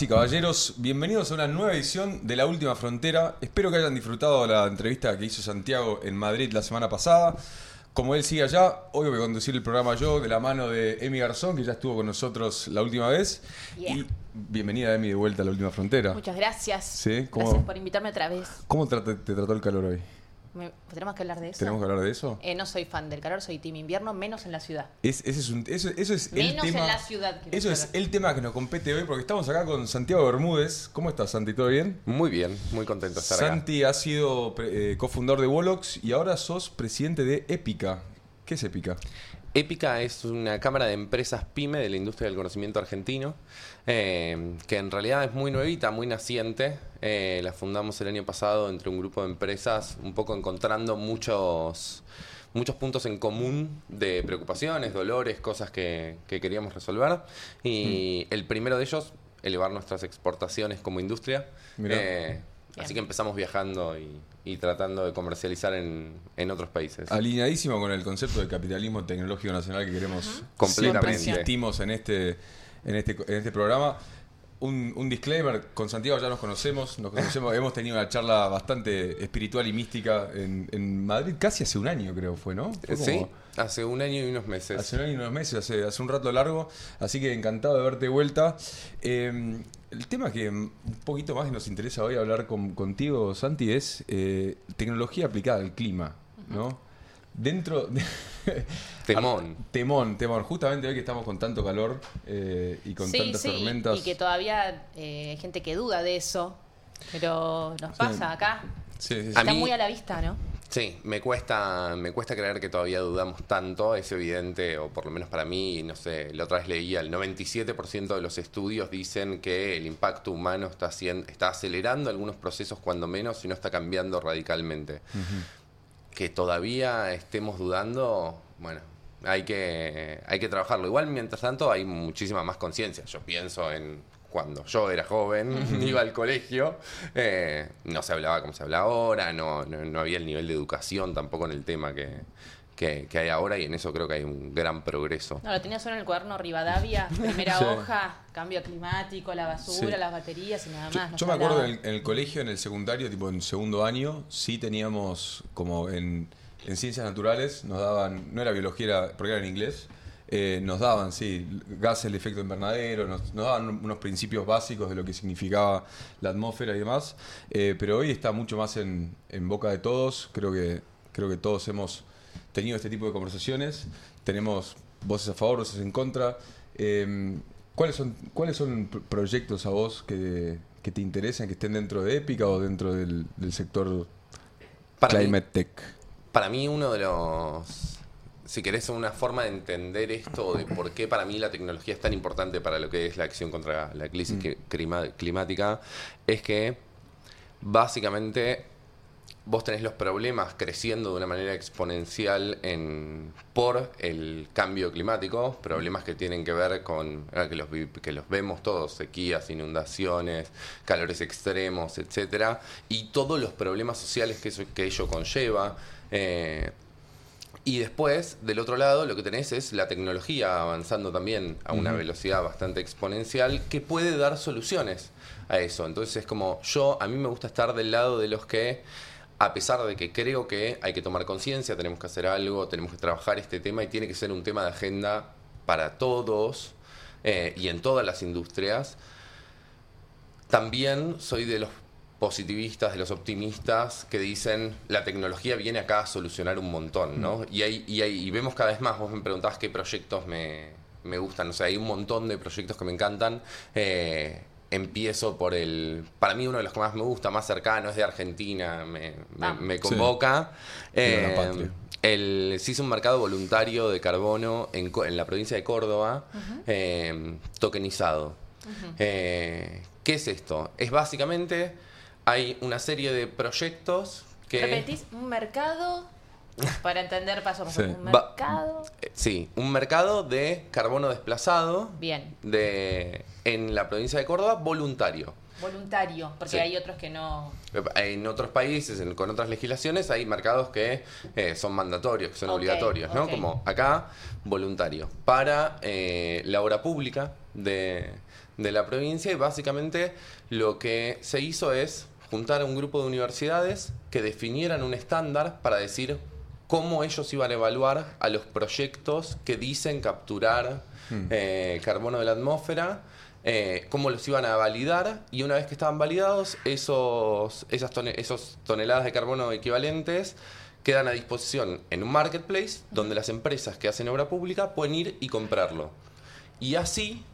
Damas y caballeros, bienvenidos a una nueva edición de La Última Frontera. Espero que hayan disfrutado la entrevista que hizo Santiago en Madrid la semana pasada. Como él sigue allá, hoy voy a conducir el programa yo de la mano de Emi Garzón, que ya estuvo con nosotros la última vez. Yeah. Y bienvenida Emi de vuelta a La Última Frontera. Muchas gracias. Sí, ¿cómo- Gracias por invitarme otra vez. ¿Cómo te trató el calor hoy? Me- ¿Tenemos que hablar de eso? ¿Tenemos que hablar de eso? Eh, no soy fan del calor, soy team invierno, menos en la ciudad. Es- ese es un- eso, eso es el Menos en tema, la ciudad, Eso es el tema que nos compete hoy, porque estamos acá con Santiago Bermúdez. ¿Cómo estás, Santi? ¿Todo bien? Muy bien, muy contento de estar acá. Santi ha sido pre- eh, cofundador de Volox y ahora sos presidente de Épica. ¿Qué es Épica? Épica es una cámara de empresas pyme de la industria del conocimiento argentino, eh, que en realidad es muy nuevita, muy naciente. Eh, la fundamos el año pasado entre un grupo de empresas, un poco encontrando muchos, muchos puntos en común de preocupaciones, dolores, cosas que, que queríamos resolver. Y el primero de ellos, elevar nuestras exportaciones como industria. Mirá. Eh, Bien. así que empezamos viajando y, y tratando de comercializar en, en otros países. Alineadísimo con el concepto del capitalismo tecnológico nacional que queremos. Completamente. Siempre insistimos en este, en este, en este programa. Un, un disclaimer, con Santiago ya nos conocemos, nos conocemos, hemos tenido una charla bastante espiritual y mística en, en Madrid, casi hace un año creo fue, ¿no? Fue como- Sí, hace un año y unos meses. Hace un año y unos meses, hace, hace un rato largo, así que encantado de verte de vuelta. Eh, el tema que un poquito más nos interesa hoy hablar con- contigo, Santi, es eh, tecnología aplicada al clima, ¿no? Dentro de... Temón. temón, temón. Justamente hoy que estamos con tanto calor eh, y con sí, tantas sí, tormentas. y que todavía eh, hay gente que duda de eso, pero nos pasa acá. Sí, sí, sí. A Está mí- muy a la vista, ¿no? Sí, me cuesta, me cuesta creer que todavía dudamos tanto, es evidente, o por lo menos para mí, no sé, la otra vez leía, el 97% de los estudios dicen que el impacto humano está, haciendo, está acelerando algunos procesos cuando menos y no está cambiando radicalmente. Que todavía estemos dudando, bueno, hay que, hay que trabajarlo. Igual, mientras tanto, hay muchísima más conciencia. Yo pienso en cuando yo era joven, iba al colegio, eh, no se hablaba como se habla ahora, no, no, no había el nivel de educación tampoco en el tema que, que, que hay ahora y en eso creo que hay un gran progreso. No, lo tenía solo en el cuaderno Rivadavia, primera Sí. hoja, cambio climático, la basura, Sí. las baterías y nada Yo, más. no yo me acuerdo en el, en el colegio, en el secundario, tipo en segundo año, sí teníamos como en, en ciencias naturales, nos daban, no era biología, era, porque era en inglés, eh, nos daban, sí, gases del efecto invernadero, nos, nos daban unos principios básicos de lo que significaba la atmósfera y demás, eh, pero hoy está mucho más en, en boca de todos, creo que, creo que todos hemos tenido este tipo de conversaciones, tenemos voces a favor, voces en contra. Eh, ¿Cuáles son, ¿Cuáles son pro- proyectos a vos que, que te interesan, que estén dentro de Épica o dentro del, del sector Para mí- Climate Tech? Para mí uno de los, si querés, una forma de entender esto, de por qué para mí la tecnología es tan importante para lo que es la acción contra la crisis Mm. climática, es que básicamente vos tenés los problemas creciendo de una manera exponencial en, por el cambio climático, problemas que tienen que ver con, que los, que los vemos todos, sequías, inundaciones, calores extremos, etcétera, y todos los problemas sociales que, eso, que ello conlleva. eh, y después, del otro lado, lo que tenés es la tecnología avanzando también a una velocidad bastante exponencial que puede dar soluciones a eso. Entonces es como yo, a mí me gusta estar del lado de los que a pesar de que creo que hay que tomar conciencia, tenemos que hacer algo, tenemos que trabajar este tema y tiene que ser un tema de agenda para todos eh, y en todas las industrias. También soy de los positivistas, de los optimistas que dicen la tecnología viene acá a solucionar un montón, ¿no? Y, hay, y, hay- y vemos cada vez más, vos me preguntabas qué proyectos me, me gustan, o sea, hay un montón de proyectos que me encantan. Eh, empiezo por el, para mí uno de los que más me gusta, más cercano, es de Argentina, me, me- Ah. me Sí. convoca. La Eh, el, se hizo un mercado voluntario de carbono en, la provincia de Córdoba, eh, tokenizado. ¿Qué es esto? Es básicamente, hay una serie de proyectos que... ¿Repetís un mercado? Para entender paso a paso. Sí. Un mercado. eh, Sí, un mercado de carbono desplazado Bien. de, en la provincia de Córdoba voluntario. Voluntario, porque Sí. hay otros que no. En otros países, en- con otras legislaciones, hay mercados que eh, son mandatorios, que son obligatorios, ¿no? Como acá, voluntario. Para eh, la obra pública de, de la provincia y básicamente lo que se hizo es juntar a un grupo de universidades que definieran un estándar para decir cómo ellos iban a evaluar a los proyectos que dicen capturar eh, carbono de la atmósfera, eh, cómo los iban a validar y una vez que estaban validados, esos, esas tone- esos toneladas de carbono equivalentes quedan a disposición en un marketplace donde las empresas que hacen obra pública pueden ir y comprarlo. Y así,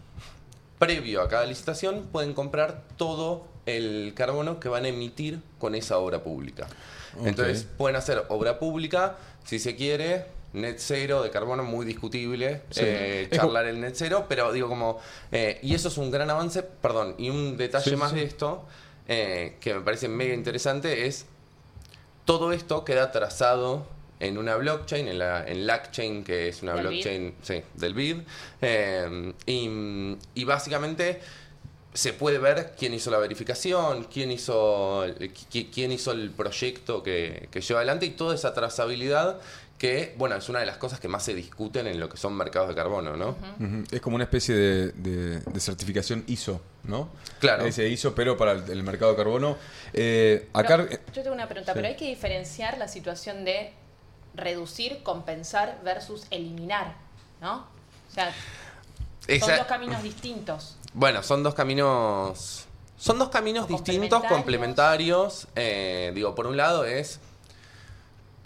previo a cada licitación, pueden comprar todo el carbono que van a emitir con esa obra pública. Entonces, pueden hacer obra pública, si se quiere, net cero de carbono, muy discutible, Sí. eh, charlar el net cero, pero digo como, eh, y eso es un gran avance, perdón, y un detalle Sí, más sí. de esto, eh, que me parece mega interesante, es todo esto queda trazado en una blockchain, en la en LackChain, que es una ¿Del blockchain sí, del BID. eh, y, y básicamente se puede ver quién hizo la verificación, quién hizo, qui- quién hizo el proyecto que, que lleva adelante y toda esa trazabilidad que, bueno, es una de las cosas que más se discuten en lo que son mercados de carbono, ¿no? Es como una especie de, de- de certificación ISO, ¿no? Claro. Ese ISO, pero para el, el mercado de carbono. Eh, acá. Pero, yo tengo una pregunta, Sí. pero hay que diferenciar la situación de reducir, compensar versus eliminar, ¿no? O sea, son dos caminos distintos. Bueno, son dos caminos. Son dos caminos distintos, complementarios. Eh, digo, por un lado es.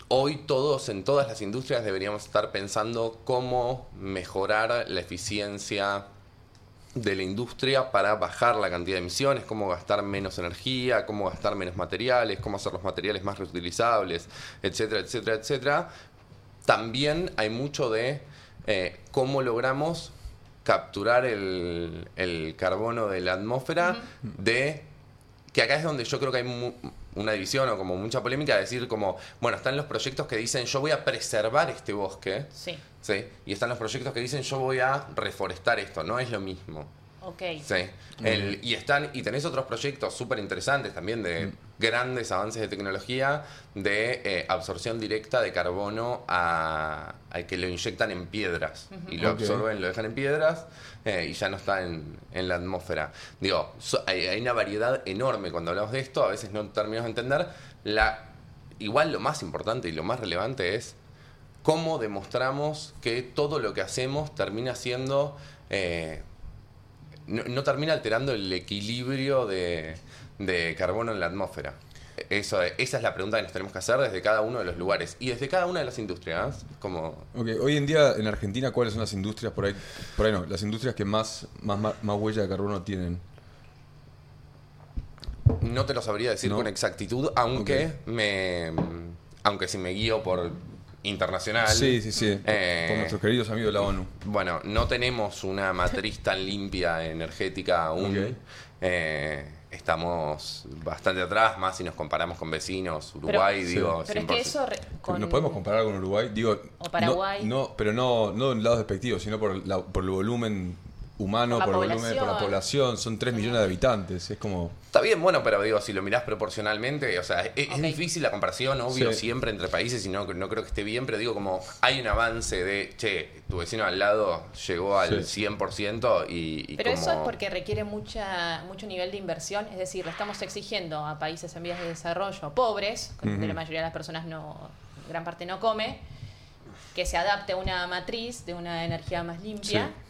Hoy todos, en todas las industrias, deberíamos estar pensando cómo mejorar la eficiencia de la industria para bajar la cantidad de emisiones, cómo gastar menos energía, cómo gastar menos materiales, cómo hacer los materiales más reutilizables, etcétera, etcétera, etcétera. También hay mucho de eh, cómo logramos capturar el, el carbono de la atmósfera de que acá es donde yo creo que hay mu- una división o como mucha polémica de decir como, bueno, están los proyectos que dicen yo voy a preservar este bosque, Sí, ¿sí? Y están los proyectos que dicen yo voy a reforestar esto, no es lo mismo. ok. Sí. El- y están y tenés otros proyectos súper interesantes también de grandes avances de tecnología de eh, absorción directa de carbono a, a que lo inyectan en piedras y lo absorben, lo dejan en piedras eh, y ya no está en, en la atmósfera. Digo, so- hay, hay una variedad enorme cuando hablamos de esto, a veces no terminamos de entender. La, igual lo más importante y lo más relevante es cómo demostramos que todo lo que hacemos termina siendo eh, no, no termina alterando el equilibrio de, de carbono en la atmósfera. Eso, esa es la pregunta que nos tenemos que hacer desde cada uno de los lugares y desde cada una de las industrias. Como, Ok, Hoy en día en Argentina, ¿cuáles son las industrias por ahí? Por ahí no, las industrias que más, más, más, huella de carbono tienen. no te lo sabría decir No. con exactitud, aunque me aunque si me guío por internacional. Sí, sí, sí. Eh, Por nuestros queridos amigos de la ONU. Bueno, no tenemos una matriz tan limpia energética aún. Eh, estamos bastante atrás, más si nos comparamos con vecinos, Uruguay, Sí. digo. Pero es que 100%. eso re- con- ¿Nos podemos comparar con Uruguay? Digo, O Paraguay. No, no, pero no, no de un lado despectivo, sino por, la- por el volumen humano Por volumen, por la población. son 3 millones de habitantes, es como... Está bien, bueno, pero digo, si lo mirás proporcionalmente, o sea, es, difícil la comparación, obvio, Sí. siempre entre países y no, no creo que esté bien, pero digo, como hay un avance de, che, tu vecino al lado llegó al Sí. 100% y, y Pero como... eso es porque requiere mucha, mucho nivel de inversión, es decir, le estamos exigiendo a países en vías de desarrollo pobres, donde la mayoría de las personas no, gran parte no come, que se adapte a una matriz de una energía más limpia, Sí.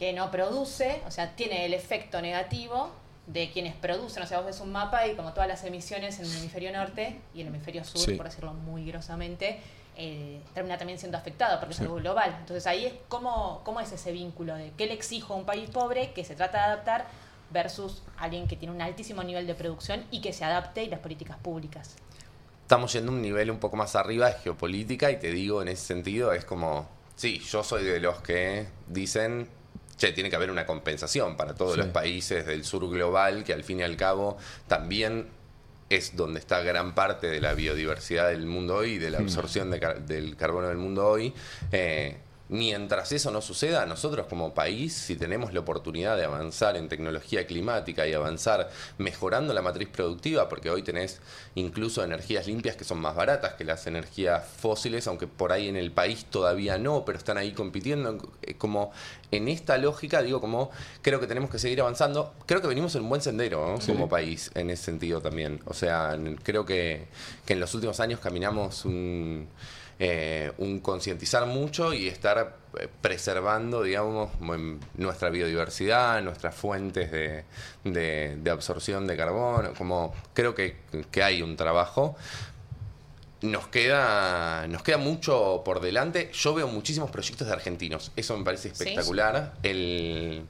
Que no produce, o sea, tiene el efecto negativo de quienes producen, o sea, vos ves un mapa y como todas las emisiones en el hemisferio norte y en el hemisferio sur, Sí. por decirlo muy grosamente, eh, termina también siendo afectado porque Sí. es algo global. Entonces ahí es cómo, cómo es ese vínculo de qué le exijo a un país pobre que se trata de adaptar versus alguien que tiene un altísimo nivel de producción y que se adapte y las políticas públicas. estamos yendo a un nivel un poco más arriba de geopolítica y te digo en ese sentido es como, sí, yo soy de los que dicen, che, tiene que haber una compensación para todos Sí. los países del sur global, que al fin y al cabo también es donde está gran parte de la biodiversidad del mundo hoy y de la absorción de car- del carbono del mundo hoy. Eh, Mientras eso no suceda, nosotros como país, si tenemos la oportunidad de avanzar en tecnología climática y avanzar mejorando la matriz productiva, porque hoy tenés incluso energías limpias que son más baratas que las energías fósiles, aunque por ahí en el país todavía no, pero están ahí compitiendo. Eh, Como en esta lógica, digo, como creo que tenemos que seguir avanzando. Creo que venimos en un buen sendero ¿no? Sí. como país en ese sentido también. O sea, creo que, que en los últimos años caminamos un eh, un concientizar mucho y estar eh, preservando, digamos, nuestra biodiversidad, nuestras fuentes de, de- de absorción de carbono. Como creo que, que hay un trabajo. Nos queda, nos queda mucho por delante. Yo veo muchísimos proyectos de argentinos. Eso me parece Sí. espectacular. El,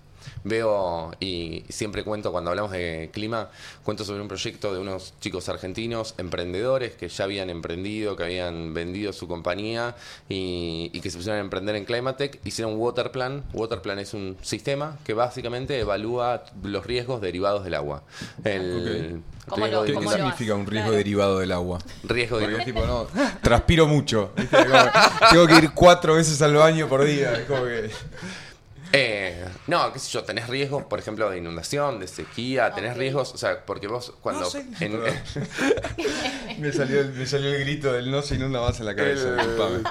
veo y siempre cuento cuando hablamos de clima, cuento sobre un proyecto de unos chicos argentinos, emprendedores que ya habían emprendido, que habían vendido su compañía y, y que se pusieron a emprender en Climatech. Hicieron Waterplan. Waterplan es un sistema que básicamente evalúa los riesgos derivados del agua. El ¿Cómo riesgo lo- ¿Qué, de significa un riesgo Claro. derivado del agua? riesgo de Porque es tipo, no, transpiro mucho. tengo que ir cuatro veces al baño por día. Es como que... Eh, no, qué sé yo, tenés riesgos, por ejemplo, de inundación, de sequía, tenés riesgos, o sea, porque vos cuando... No sé. en- me, salió el, me salió el grito del no se inunda más en la cabeza. El- disculpame.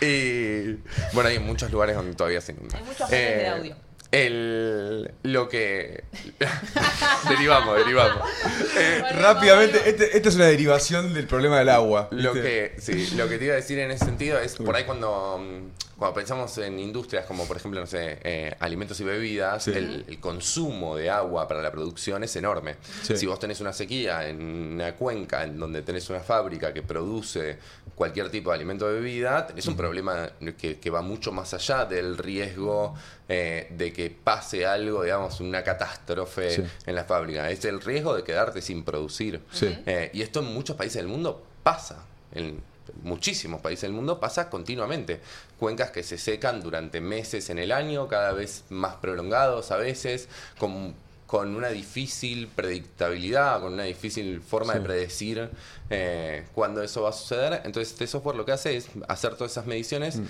y bueno, hay muchos lugares donde todavía se inunda. Hay muchos bloques de audio. El, lo que... derivamos, derivamos. Eh, Rápidamente, este- esta es una derivación del problema del agua. Lo que, sí, lo que te iba a decir en ese sentido es por ahí cuando, mm, cuando pensamos en industrias como por ejemplo, no sé, eh, alimentos y bebidas, Sí. el, el consumo de agua para la producción es enorme. Sí. Si vos tenés una sequía en una cuenca en donde tenés una fábrica que produce cualquier tipo de alimento o bebida, tenés un problema que, que va mucho más allá del riesgo eh, de que pase algo, digamos, una catástrofe Sí. en la fábrica. Es el riesgo de quedarte sin producir. Eh, y esto en muchos países del mundo pasa. En muchísimos países del mundo pasa continuamente. Cuencas que se secan durante meses en el año, cada vez más prolongados a veces, con, con una difícil predictabilidad, con una difícil forma Sí. de predecir eh, cuándo eso va a suceder. Entonces este software lo que hace es hacer todas esas mediciones. Mm.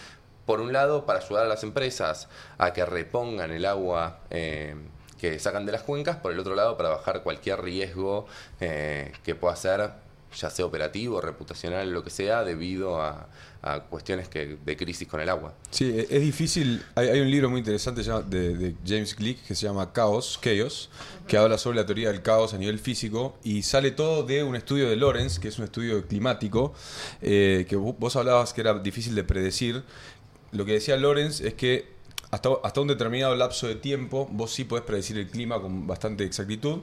Por un lado, para ayudar a las empresas a que repongan el agua eh, que sacan de las cuencas, por el otro lado, para bajar cualquier riesgo eh, que pueda ser, ya sea operativo, reputacional, lo que sea, debido a, cuestiones que, de crisis con el agua. Sí, e- es difícil. Hay, un libro muy interesante de, James Glick que se llama Chaos, Chaos, que habla sobre la teoría del caos a nivel físico y sale todo de un estudio de Lorenz, que es un estudio climático, eh, que vo- vos hablabas que era difícil de predecir. Lo que decía Lorenz es que hasta, hasta un determinado lapso de tiempo vos sí podés predecir el clima con bastante exactitud.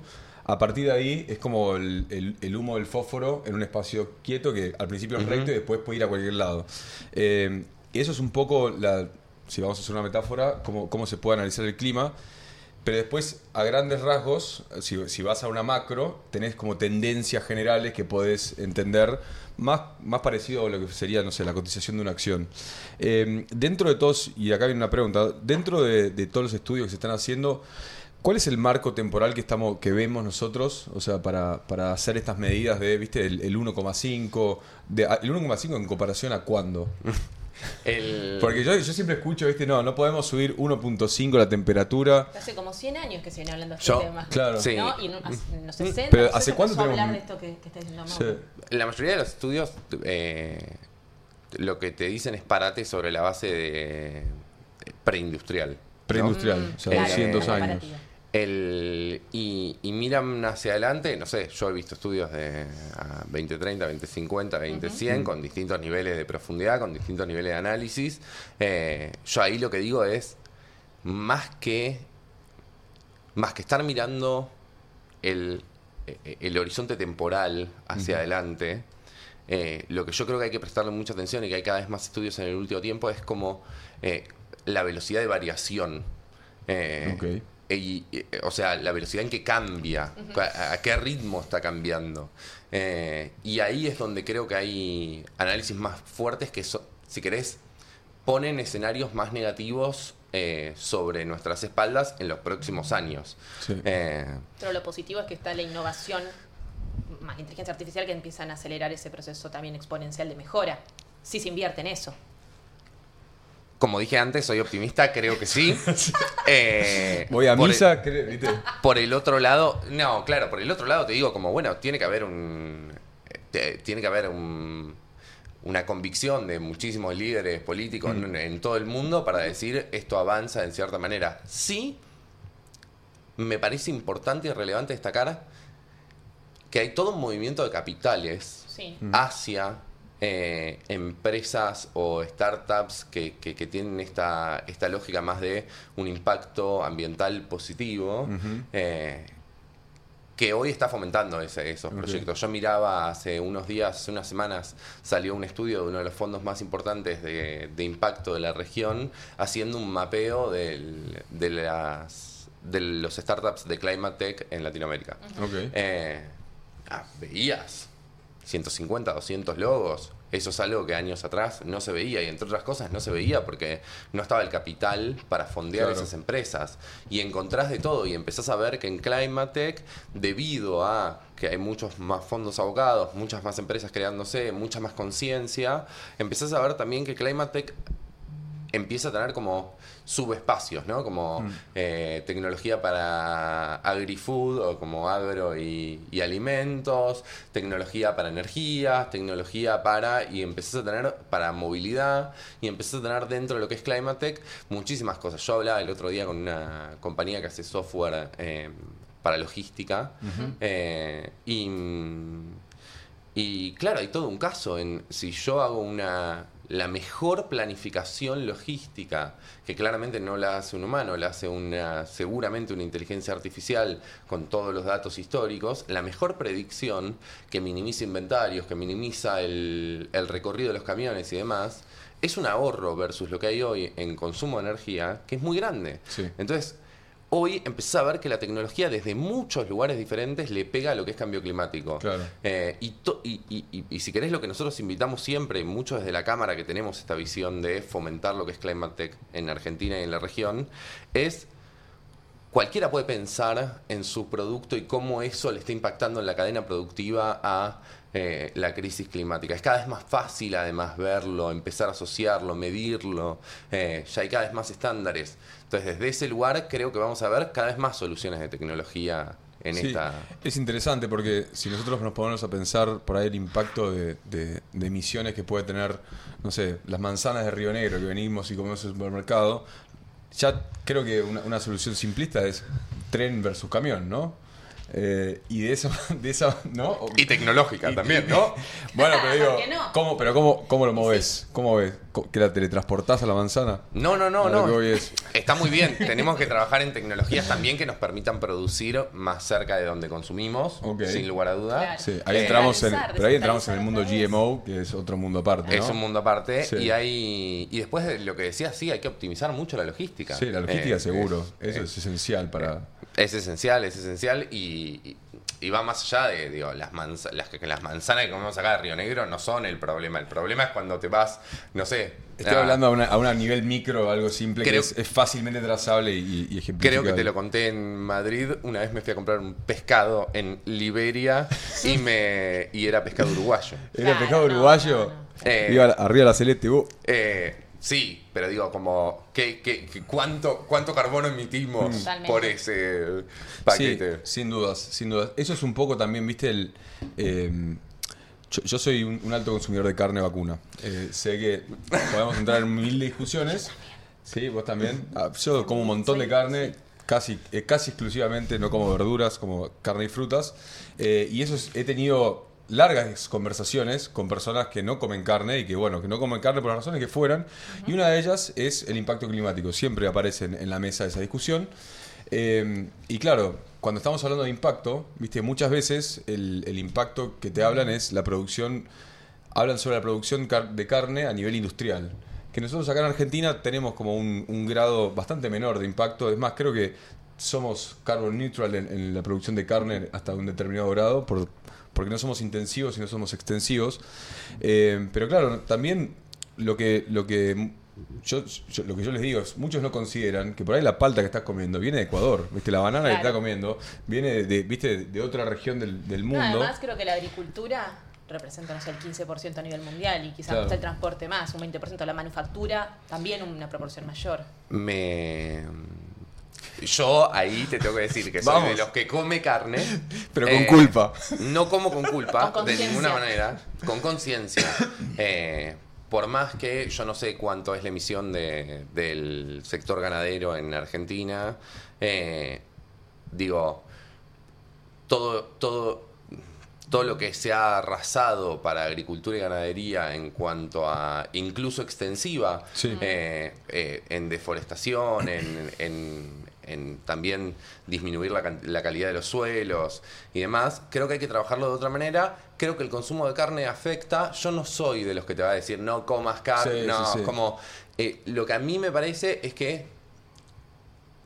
A partir de ahí es como el, el- el humo del fósforo en un espacio quieto que al principio es recto y después puede ir a cualquier lado. Eh, eso es un poco, la, si vamos a hacer una metáfora, cómo, cómo se puede analizar el clima. Pero después, a grandes rasgos, si, si vas a una macro, tenés como tendencias generales que podés entender más, más parecido a lo que sería, no sé, la cotización de una acción. Eh, dentro de todos, y acá viene una pregunta, dentro de, de todos los estudios que se están haciendo, ¿cuál es el marco temporal que estamos que vemos nosotros, o sea, para, para hacer estas medidas de, viste, el, el 1,5, de- a- el 1,5 en comparación a cuándo? El- Porque yo, yo siempre escucho, ¿viste? No, no podemos subir 1.5 la temperatura. Hace como 100 años que se viene hablando de Yo- este tema. claro. Sí. ¿No? Y en, hace- en los 60. Pero no ¿hace cuánto tenemos- hablar de esto que, que está diciendo Sí. La mayoría de los estudios eh, lo que te dicen es parate sobre la base de preindustrial. ¿no? Preindustrial, Mm, o sea, claro, 200 una años. El, y, y miran hacia adelante, no sé, yo he visto estudios de a 2030, 2050, 2100 con distintos niveles de profundidad, con distintos niveles de análisis. Eh, yo ahí lo que digo es, más que, más que estar mirando el, eh, el horizonte temporal hacia adelante, eh, lo que yo creo que hay que prestarle mucha atención y que hay cada vez más estudios en el último tiempo es como eh, la velocidad de variación. Eh. Y, y, o sea, la velocidad en que cambia, a, a qué ritmo está cambiando. Eh, y ahí es donde creo que hay análisis más fuertes que, so- si querés, ponen escenarios más negativos eh, sobre nuestras espaldas en los próximos años. Sí. Eh, Pero lo positivo es que está la innovación, más la inteligencia artificial, que empiezan a acelerar ese proceso también exponencial de mejora. Si se invierte en eso. Como dije antes, soy optimista, creo que sí. Eh, Voy a por el- misa, ¿viste? Por el otro lado, no, claro, por el otro lado te digo como, bueno, tiene que haber un... te- tiene que haber un- una convicción de muchísimos líderes políticos en, en todo el mundo para decir esto avanza en cierta manera. Sí, me parece importante y relevante destacar que hay todo un movimiento de capitales Sí. hacia eh, empresas o startups que, que- que tienen esta, esta lógica más de un impacto ambiental positivo, eh, que hoy está fomentando ese- esos proyectos. Yo miraba hace unos días, hace unas semanas, salió un estudio de uno de los fondos más importantes de, de impacto de la región, haciendo un mapeo del- de, las, de los startups de Climate Tech en Latinoamérica. Ok. Eh, ah, veías 150, 200 logos. Eso es algo que años atrás no se veía y entre otras cosas no se veía porque no estaba el capital para fondear Claro. esas empresas. Y encontrás de todo y empezás a ver que en Climatech, debido a que hay muchos más fondos abogados, muchas más empresas creándose, mucha más conciencia, empezás a ver también que Climatech empieza a tener como subespacios, ¿no? Como eh, tecnología para agri-food o como agro y, y alimentos, tecnología para energías, tecnología para... y empezás a tener para movilidad y empezás a tener dentro de lo que es Climatech muchísimas cosas. Yo hablaba el otro día con una compañía que hace software eh, para logística eh, y... Y claro, hay todo un caso en si yo hago una la mejor planificación logística, que claramente no la hace un humano, la hace una seguramente una inteligencia artificial con todos los datos históricos, la mejor predicción que minimiza inventarios, que minimiza el, el recorrido de los camiones y demás, es un ahorro versus lo que hay hoy en consumo de energía, que es muy grande. Sí. Entonces, hoy empezás a ver que la tecnología desde muchos lugares diferentes le pega a lo que es cambio climático. Claro. Eh, y, y si querés lo que nosotros invitamos siempre, muchos desde la Cámara que tenemos esta visión de fomentar lo que es Climate Tech en Argentina y en la región, es cualquiera puede pensar en su producto y cómo eso le está impactando en la cadena productiva a eh, la crisis climática. Es cada vez más fácil además verlo, empezar a asociarlo, medirlo, eh, ya hay cada vez más estándares. Entonces desde ese lugar creo que vamos a ver cada vez más soluciones de tecnología en Sí, esta... Es interesante porque si nosotros nos ponemos a pensar por ahí el impacto de, de- de emisiones que puede tener, no sé, las manzanas de Río Negro que venimos y comemos en el supermercado, ya creo que una, una solución simplista es tren versus camión, ¿no? Eh, y de esa, de esa, ¿no? Y tecnológica y- también, y- ¿no? Bueno, pero digo. ¿cómo, pero cómo, cómo lo moves? ¿Cómo ves? ¿Que la teletransportás a la manzana? No, no, no, no. que voy es- Está muy bien. Tenemos que trabajar en tecnologías también que nos permitan producir más cerca de donde consumimos, sin lugar a duda. Claro. Sí, ahí Eh, entramos en, pero ahí entramos en el mundo GMO, que es otro mundo aparte, ¿no? Es un mundo aparte Sí. y hay y después de lo que decías, sí, hay que optimizar mucho la logística. Sí, la logística Eh, seguro. eh, Eso es esencial para... Es esencial, es esencial y, y- y va más allá de, digo, las, manza- las, que- las manzanas que comemos acá de Río Negro no son el problema. El problema es cuando te vas, no sé. Estoy hablando a, una- a un nivel micro, algo simple Creo- que es, es fácilmente trazable y, y. Creo que te lo conté en Madrid. Una vez me fui a comprar un pescado en Liberia y me y era pescado uruguayo. ¿Era pescado uruguayo? Eh, Iba arriba la celeste, vos. Eh, sí, pero digo, como, ¿qué, qué, qué- cuánto, ¿cuánto carbono emitimos Totalmente. por ese Sí, paquete? sin dudas, sin dudas. Eso es un poco también, viste, el... eh, yo, yo soy un, un alto consumidor de carne vacuna. Eh, sé que podemos entrar en mil discusiones. Sí, vos también. Ah, Yo como un montón de carne, casi, eh, casi exclusivamente, no como verduras, como carne y frutas. Eh, y eso es- he tenido largas conversaciones con personas que no comen carne y que, bueno, que no comen carne por las razones que fueran. Y una de ellas es el impacto climático. Siempre aparece en, en la mesa esa discusión. Eh, y claro, cuando estamos hablando de impacto, viste, muchas veces el, el impacto que te hablan es la producción, hablan sobre la producción de carne a nivel industrial. Que nosotros acá en Argentina tenemos como un, un grado bastante menor de impacto. Es más, creo que somos carbon neutral en, en la producción de carne hasta un determinado grado, por- porque no somos intensivos y no somos extensivos. Eh, pero claro, también lo que, lo que yo, yo- lo que yo les digo es, muchos no consideran que por ahí la palta que estás comiendo viene de Ecuador, viste, la banana que estás comiendo viene de, de- viste, de otra región del, del No, mundo. además, creo que la agricultura representa, no sé, el 15% a nivel mundial y quizás Claro. está el transporte más, un 20%, la manufactura también una proporción mayor. Me. Yo ahí te tengo que decir que soy Vamos. de los que come carne. Pero con Eh, culpa. No como con culpa, Con de ninguna manera. Con conciencia. Eh, por más que yo no sé cuánto es la emisión de- del sector ganadero en Argentina, eh, digo, todo, todo, todo lo que se ha arrasado para agricultura y ganadería en cuanto a incluso extensiva, Sí. eh, eh, en deforestación, en, en- en también disminuir la, calidad de los suelos y demás, creo que hay que trabajarlo de otra manera. Creo que el consumo de carne afecta. Yo no soy de los que te va a decir no comas carne, Sí, no, sí. como eh, lo que a mí me parece es que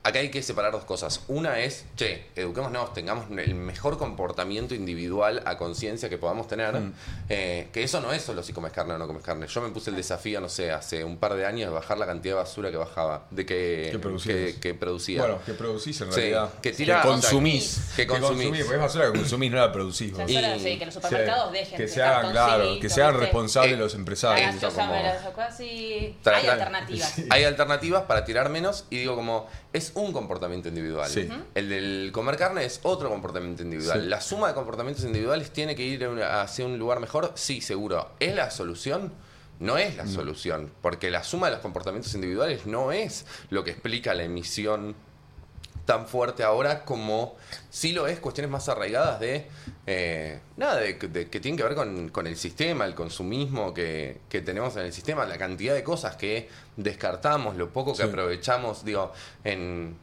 acá hay que separar dos cosas. Una es, che, eduquémonos, tengamos el mejor comportamiento individual a conciencia que podamos tener. Mm. Eh, que eso no es solo si comes carne o no comes carne. Yo me puse el desafío, no sé, hace un par de años de bajar la cantidad de basura que bajaba, de que, Que producías. que, que producía. Bueno, que producís en Sí, realidad. que tirás, consumís. o sea, que consumís. Porque es basura que consumís, no la producís. vos. Y- sí, que los supermercados Sí, dejen que de se hagan, claro, que sean responsables Eh, los empresarios. Hagan Esto cosas, como- cosas Hay alternativas. Hay alternativas para tirar menos y digo como es un comportamiento individual. Sí. El del comer carne es otro comportamiento individual. Sí. La suma de comportamientos individuales tiene que ir hacia un lugar mejor, sí, seguro. ¿Es la solución? No es la solución, porque la suma de los comportamientos individuales no es lo que explica la emisión tan fuerte ahora como sí lo es cuestiones más arraigadas de eh, nada de, de- que tienen que ver con, con el sistema, el consumismo que, que tenemos en el sistema, la cantidad de cosas que descartamos, lo poco que Sí. aprovechamos, digo, en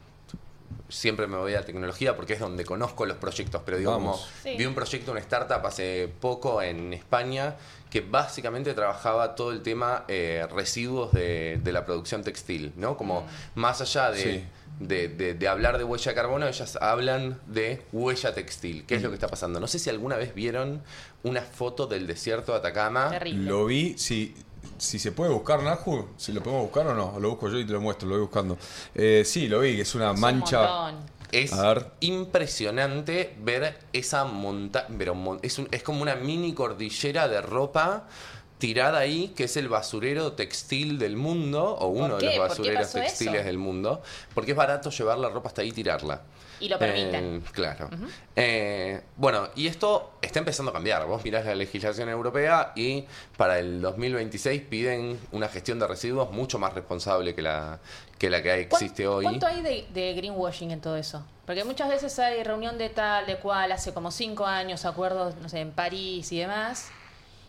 siempre me voy a tecnología porque es donde conozco los proyectos, pero digo Vamos. como Sí. vi un proyecto, una startup hace poco en España que básicamente trabajaba todo el tema eh, residuos de, de la producción textil, ¿no? Como más allá de, Sí. de, de- de hablar de huella de carbono, ellas hablan de huella textil. ¿Qué es lo que está pasando? No sé si alguna vez vieron una foto del desierto de Atacama. Terrible. Lo vi, si, si se puede buscar, Naju, si lo podemos buscar o no, lo busco yo y te lo muestro, lo voy buscando. Eh, sí, lo vi, que es una Es mancha. Es impresionante ver esa montaña, pero mon- es, un- es como una mini cordillera de ropa tirada ahí, que es el basurero textil del mundo, o uno de los ¿Por qué basureros textiles eso? del mundo, porque es barato llevar la ropa hasta ahí y tirarla. Y lo permiten. Eh, claro. Eh, bueno, y esto está empezando a cambiar. Vos mirás la legislación europea y para el 2026 piden una gestión de residuos mucho más responsable que la que, la que existe ¿Cuán- hoy. ¿Cuánto hay de, de greenwashing en todo eso? Porque muchas veces hay reunión de tal, de cual, hace como cinco años, acuerdos, no sé, en París y demás.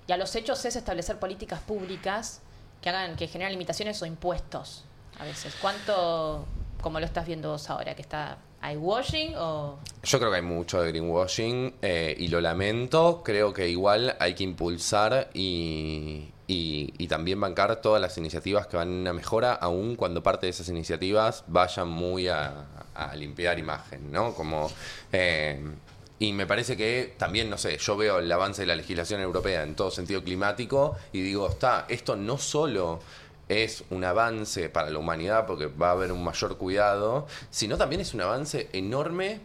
Y a los hechos es establecer políticas públicas que hagan, que generen limitaciones o impuestos a veces. ¿Cuánto, como lo estás viendo vos ahora, que está, hay washing o Yo creo que hay mucho de greenwashing eh, y lo lamento. Creo que igual hay que impulsar y, y- y también bancar todas las iniciativas que van en una mejora, aun cuando parte de esas iniciativas vayan muy a, limpiar imagen, ¿no? Como eh, Y me parece que también, no sé, yo veo el avance de la legislación europea en todo sentido climático y digo, está, esto no solo es un avance para la humanidad porque va a haber un mayor cuidado, sino también es un avance enorme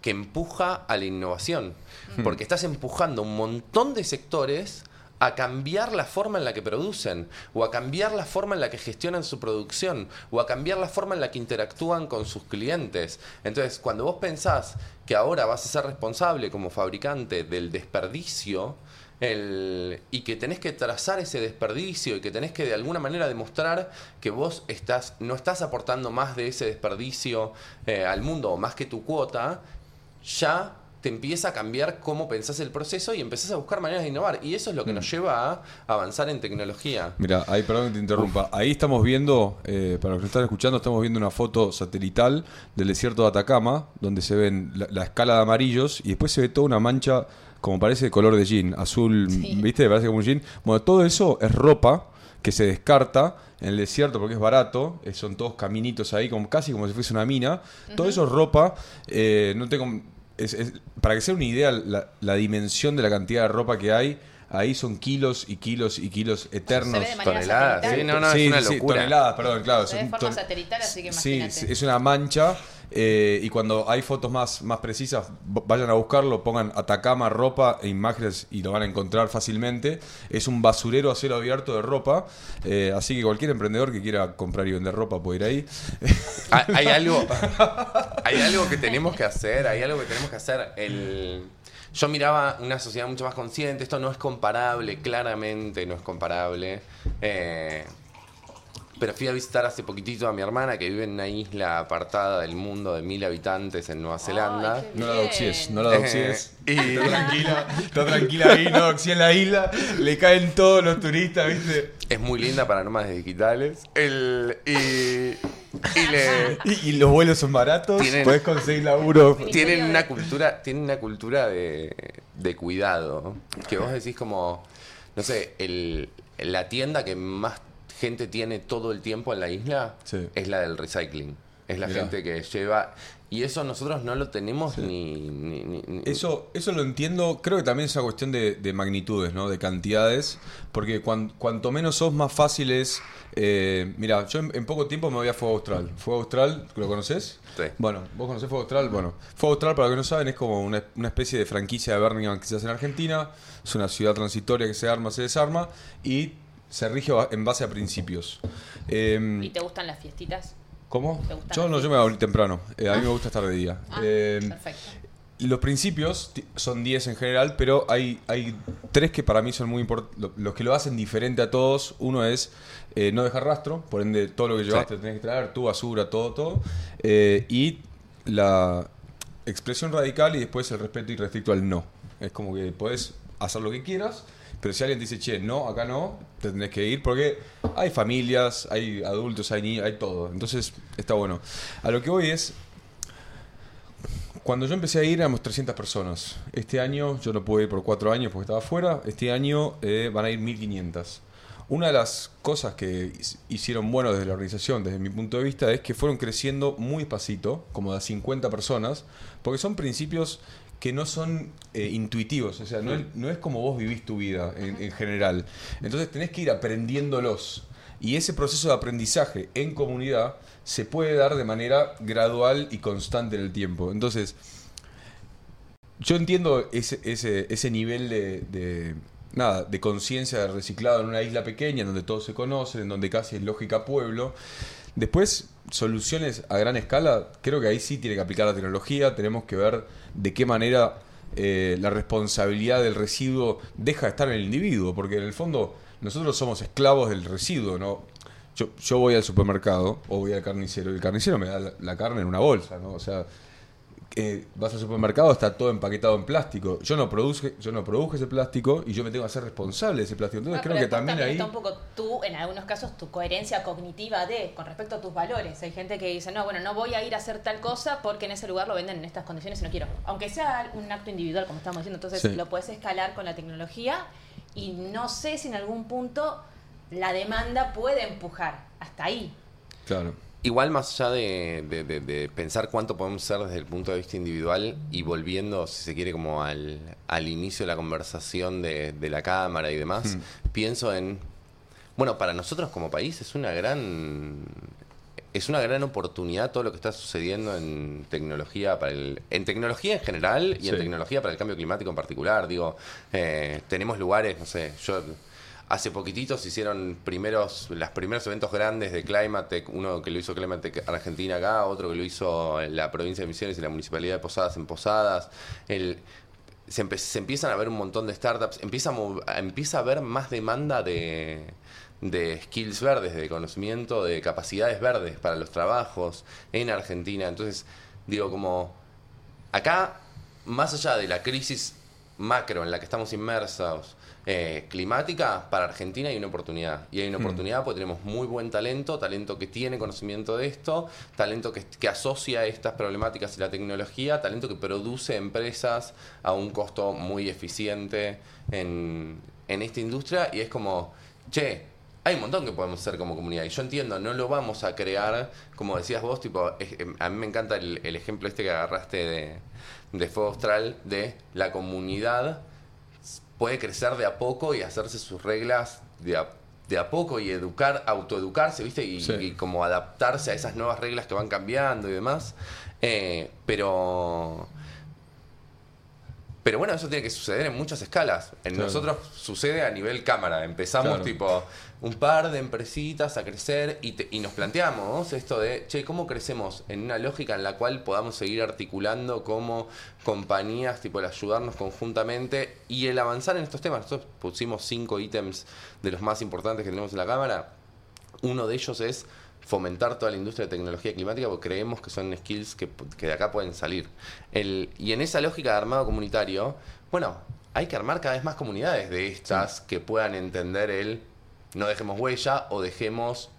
que empuja a la innovación. Porque estás empujando un montón de sectores a cambiar la forma en la que producen, o a cambiar la forma en la que gestionan su producción, o a cambiar la forma en la que interactúan con sus clientes. Entonces, cuando vos pensás que ahora vas a ser responsable como fabricante del desperdicio, el- y que tenés que trazar ese desperdicio y que tenés que de alguna manera demostrar que vos estás, no estás aportando más de ese desperdicio eh, al mundo o más que tu cuota, ya te empieza a cambiar cómo pensás el proceso y empezás a buscar maneras de innovar. Y eso es lo que nos lleva a avanzar en tecnología. Mira, ahí, perdón que te interrumpa. Ahí estamos viendo, eh, para los que están escuchando, estamos viendo una foto satelital del desierto de Atacama, donde se ven la, la escala de amarillos y después se ve toda una mancha, como parece de color de jean, azul, Sí. ¿viste? Parece como un jean. Bueno, todo eso es ropa que se descarta en el desierto porque es barato, eh, son todos caminitos ahí, como, casi como si fuese una mina. Todo eso es ropa, eh, no tengo... es- es- para que sea una idea, la, la dimensión de la cantidad de ropa que hay, ahí son kilos y kilos y kilos eternos. Se ve de manera toneladas, satelital. sí, no, no, es una locura. toneladas, perdón, claro. Se ve de son forma ton- satelital, así que Sí, imagínate. es una mancha. Eh, y cuando hay fotos más, más precisas, vayan a buscarlo, pongan Atacama, ropa e imágenes y lo van a encontrar fácilmente. Es un basurero a cielo abierto de ropa. eh, así que cualquier emprendedor que quiera comprar y vender ropa puede ir ahí. Hay, hay algo, hay algo que tenemos que hacer, hay algo que tenemos que hacer. El, yo miraba una sociedad mucho más consciente, esto no es comparable, claramente no es comparable. Eh, pero fui a visitar hace poquitito a mi hermana que vive en una isla apartada del mundo de mil habitantes en Nueva Zelanda. Ay, No la doxies, no la doxies. Eh, y- Está tranquila, está tranquila ahí, no doxies la isla. Le caen todos los turistas, ¿viste? Es muy linda para nómadas digitales. El, y, y le, Y, y los vuelos son baratos, Tienen- puedes conseguir laburo. tienen una cultura, tienen una cultura de, de cuidado. Que vos decís como, no sé, el, la tienda que más gente tiene todo el tiempo en la isla Sí. es la del recycling. Es la Mirá. gente que lleva. Y eso nosotros no lo tenemos ni, ni- ni- ni- Eso, eso lo entiendo, creo que también es una cuestión de, de magnitudes, ¿no? De cantidades, porque cuan- cuanto menos sos, más fácil es... eh, mira, yo en, en poco tiempo me voy a Fuego Austral. Fuego Austral, ¿lo conoces? Sí. Bueno, ¿vos conocés Fuego Austral? Bueno, Fuego Austral, para los que no saben, es como una, una especie de franquicia de Birmingham que se hace en Argentina. Es una ciudad transitoria que se arma, se desarma y se rige en base a principios. Eh, ¿Y te gustan las fiestitas? ¿Cómo? ¿Te gustan Yo no, yo me voy temprano. Eh, a mí me gusta estar de día. Ah, Eh, perfecto. los principios son 10 en general, pero hay, hay tres que para mí son muy importantes. Los que lo hacen diferente a todos, uno es eh, no dejar rastro, por ende todo lo que llevaste Sí. tenés que traer, tu basura, todo, todo. Eh, y la expresión radical y después el respeto y restricto al no. Es como que podés hacer lo que quieras, pero si alguien te dice, che, no, acá no, te tenés que ir porque hay familias, hay adultos, hay niños, hay todo. Entonces está bueno. A lo que voy es, cuando yo empecé a ir éramos 300 personas. Este año, yo no pude ir por cuatro años porque estaba afuera, este año eh, van a ir 1500. Una de las cosas que hicieron bueno desde la organización, desde mi punto de vista, es que fueron creciendo muy despacito, como de a 50 personas, porque son principios que no son eh, intuitivos, o sea, no es, no es como vos vivís tu vida en, en general. Entonces tenés que ir aprendiéndolos. Y ese proceso de aprendizaje en comunidad se puede dar de manera gradual y constante en el tiempo. Entonces, yo entiendo ese, ese, ese nivel de, de, nada, de conciencia de reciclado en una isla pequeña, en donde todos se conocen, en donde casi es lógica pueblo. Después, soluciones a gran escala, creo que ahí sí tiene que aplicar la tecnología, tenemos que ver de qué manera eh, la responsabilidad del residuo deja de estar en el individuo, porque en el fondo nosotros somos esclavos del residuo, ¿no? Yo, yo voy al supermercado o voy al carnicero y el carnicero me da la, la carne en una bolsa, ¿no? O sea, eh, vas al supermercado, está todo empaquetado en plástico. Yo no produje, yo no produje ese plástico y yo me tengo que hacer responsable de ese plástico. Entonces Ah, creo que también ahí. está un poco tú, en algunos casos, tu coherencia cognitiva de, con respecto a tus valores. Hay gente que dice, no, bueno, no voy a ir a hacer tal cosa porque en ese lugar lo venden en estas condiciones y no quiero. Aunque sea un acto individual, como estamos diciendo, entonces Sí. lo puedes escalar con la tecnología y no sé si en algún punto la demanda puede empujar hasta ahí. Claro. Igual más allá de, de- de- de pensar cuánto podemos ser desde el punto de vista individual y volviendo, si se quiere, como al, al inicio de la conversación de, de la cámara y demás, pienso en, bueno, para nosotros como país es una gran es una gran oportunidad todo lo que está sucediendo en tecnología para el, en tecnología en general y en tecnología para el cambio climático en particular. Digo, eh, tenemos lugares, no sé, yo hace poquititos se hicieron primeros, los primeros eventos grandes de Climatec, uno que lo hizo Climatec Argentina acá, otro que lo hizo en la provincia de Misiones y la municipalidad de Posadas en Posadas. Se, empiezan a ver un montón de startups, empieza a- empieza a haber más demanda de, de skills verdes, de conocimiento, de capacidades verdes para los trabajos en Argentina. Entonces, digo, como acá, más allá de la crisis macro en la que estamos inmersos, eh, climática, para Argentina hay una oportunidad. Y hay una oportunidad porque tenemos muy buen talento, talento que tiene conocimiento de esto, talento que, que asocia estas problemáticas y la tecnología, talento que produce empresas a un costo muy eficiente en, en esta industria. Y es como, che, hay un montón que podemos hacer como comunidad. Y yo entiendo, no lo vamos a crear, como decías vos, tipo, es- em, a mí me encanta el, el ejemplo este que agarraste de, de Fuego Austral, de la comunidad puede crecer de a poco y hacerse sus reglas de a, de a poco y educar, autoeducarse, ¿viste? Y, Sí. y como adaptarse a esas nuevas reglas que van cambiando y demás. Eh, pero. Pero bueno, eso tiene que suceder en muchas escalas. En Claro. nosotros sucede a nivel cámara. Empezamos Claro. tipo un par de empresitas a crecer y, te- y nos planteamos esto de, che, ¿cómo crecemos en una lógica en la cual podamos seguir articulando como compañías, tipo el ayudarnos conjuntamente y el avanzar en estos temas? Nosotros pusimos cinco ítems de los más importantes que tenemos en la cámara. Uno de ellos es fomentar toda la industria de tecnología climática porque creemos que son skills que, que de acá pueden salir. El, y en esa lógica de armado comunitario, bueno, hay que armar cada vez más comunidades de estas que puedan entender el no dejemos huella o dejemos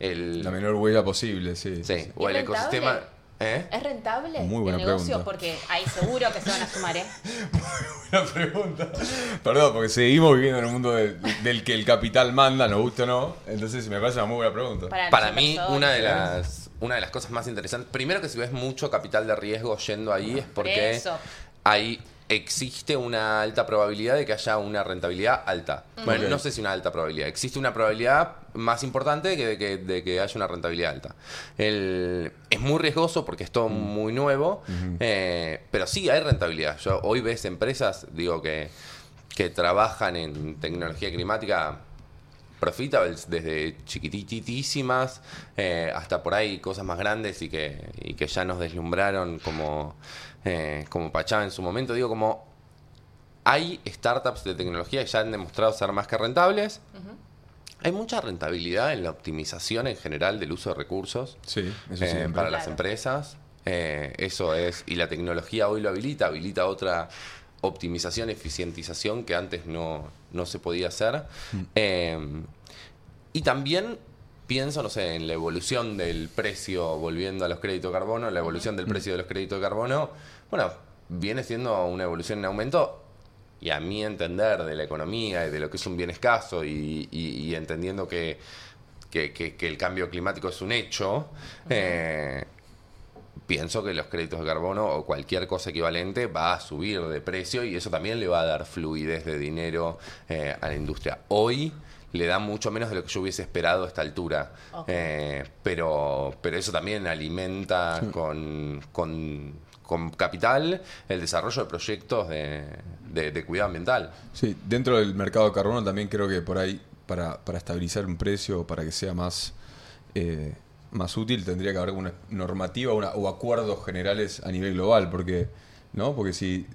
el, La menor huella posible, sí. sí, o ¿Es el rentable? ecosistema. ¿Eh? ¿Es rentable Muy buena el negocio? pregunta. Porque ahí seguro que se van a sumar, ¿eh? Buena pregunta. Perdón, porque seguimos viviendo en un mundo de- del que el capital manda, nos guste o no. Entonces me parece una muy buena pregunta. Para, mí, una de las una de las cosas más interesantes, primero que si ves mucho capital de riesgo yendo ahí es porque eso. ahí existe una alta probabilidad de que haya una rentabilidad alta. Bueno, no sé si una alta probabilidad, existe una probabilidad más importante que de que, de que haya una rentabilidad alta. El- es muy riesgoso porque es todo muy nuevo, eh, pero sí hay rentabilidad. Yo hoy ves empresas, digo que que trabajan en tecnología climática profitables desde chiquititísimas eh, hasta por ahí cosas más grandes y que, y que ya nos deslumbraron como, eh, como Pachá en su momento. Digo, como hay startups de tecnología que ya han demostrado ser más que rentables. Hay mucha rentabilidad en la optimización en general del uso de recursos Sí, eso eh, para las Claro. empresas. Eh, eso es, y la tecnología hoy lo habilita, habilita otra optimización, eficientización que antes no, no se podía hacer. Eh, y también pienso, no sé, en la evolución del precio, volviendo a los créditos de carbono, la evolución del precio de los créditos de carbono, bueno, viene siendo una evolución en aumento. Y a mi entender de la economía y de lo que es un bien escaso y, y- y entendiendo que, que, que- que el cambio climático es un hecho, eh, pienso que los créditos de carbono o cualquier cosa equivalente va a subir de precio y eso también le va a dar fluidez de dinero eh, a la industria. Hoy le da mucho menos de lo que yo hubiese esperado a esta altura. Eh, pero, pero eso también alimenta con, con- con capital el desarrollo de proyectos de, de- de cuidado ambiental. Sí, dentro del mercado de carbono también creo que por ahí, para, para estabilizar un precio, para que sea más, eh, más útil, tendría que haber una normativa una- o acuerdos generales a nivel global, porque, ¿no? Porque si,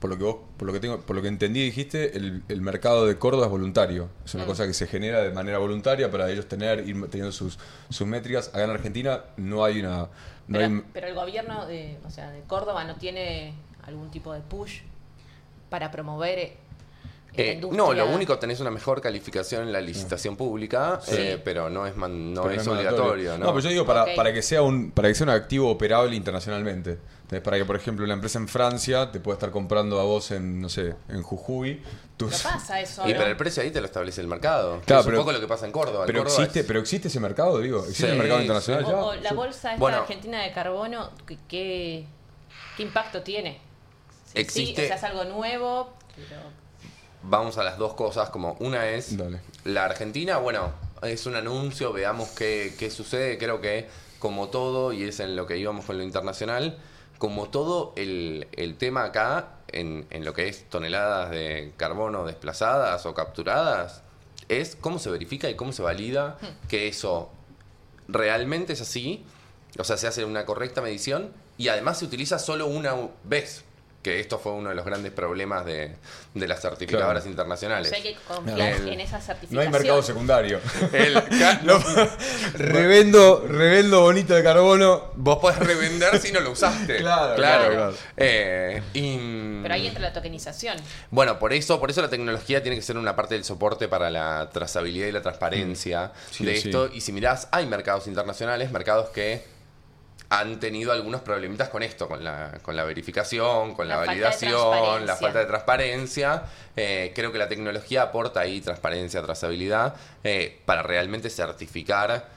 por lo que vos, por lo que tengo, por lo que entendí dijiste, el, el mercado de Córdoba es voluntario. Es una cosa que se genera de manera voluntaria para ellos tener, ir teniendo sus, sus métricas. Acá en Argentina no hay una. No pero, hay, pero el gobierno de, o sea, de Córdoba no tiene algún tipo de push para promover eh, la no, lo único tenés una mejor calificación en la licitación pública, eh, pero no es man- no Pero es no obligatorio, ¿no? pero yo digo para, Ok. para que sea un para que sea un activo operable internacionalmente. Entonces, para que, por ejemplo, una empresa en Francia te pueda estar comprando a vos en, no sé, en Jujuy. tus- No pasa eso, Y ¿no? pero el precio ahí te lo establece el mercado. que Claro, es un pero- poco lo que pasa en Córdoba. Pero Córdoba existe, es- pero existe ese mercado, digo, existe Sí, el mercado sí. internacional O, ya. o la Yo- bolsa esta Bueno. argentina de carbono, ¿qué, qué, qué impacto tiene? Sí, Existe- Sí, o sea, es algo nuevo, pero Vamos a las dos cosas, como una es Dale. la Argentina, bueno, es un anuncio, veamos qué, qué sucede, creo que como todo, y es en lo que íbamos con lo internacional, como todo el, el tema acá, en, en lo que es toneladas de carbono desplazadas o capturadas, es cómo se verifica y cómo se valida que eso realmente es así, o sea, se hace una correcta medición y además se utiliza solo una vez, que esto fue uno de los grandes problemas de, de las certificadoras Claro. internacionales. o sea, hay que confiar El- en esa No certificación. hay mercado secundario. El No, revendo, revendo bonito de carbono. Vos podés revender si no lo usaste. Claro, claro, claro. Eh, y- Pero ahí entra la tokenización. Bueno, por eso, por eso la tecnología tiene que ser una parte del soporte para la trazabilidad y la transparencia Mm. Sí, de sí. esto. Y si mirás, hay mercados internacionales, mercados que han tenido algunos problemitas con esto, con la, con la verificación, con la, La falta de validación, la falta de transparencia. Eh, creo que la tecnología aporta ahí transparencia, trazabilidad, eh, para realmente certificar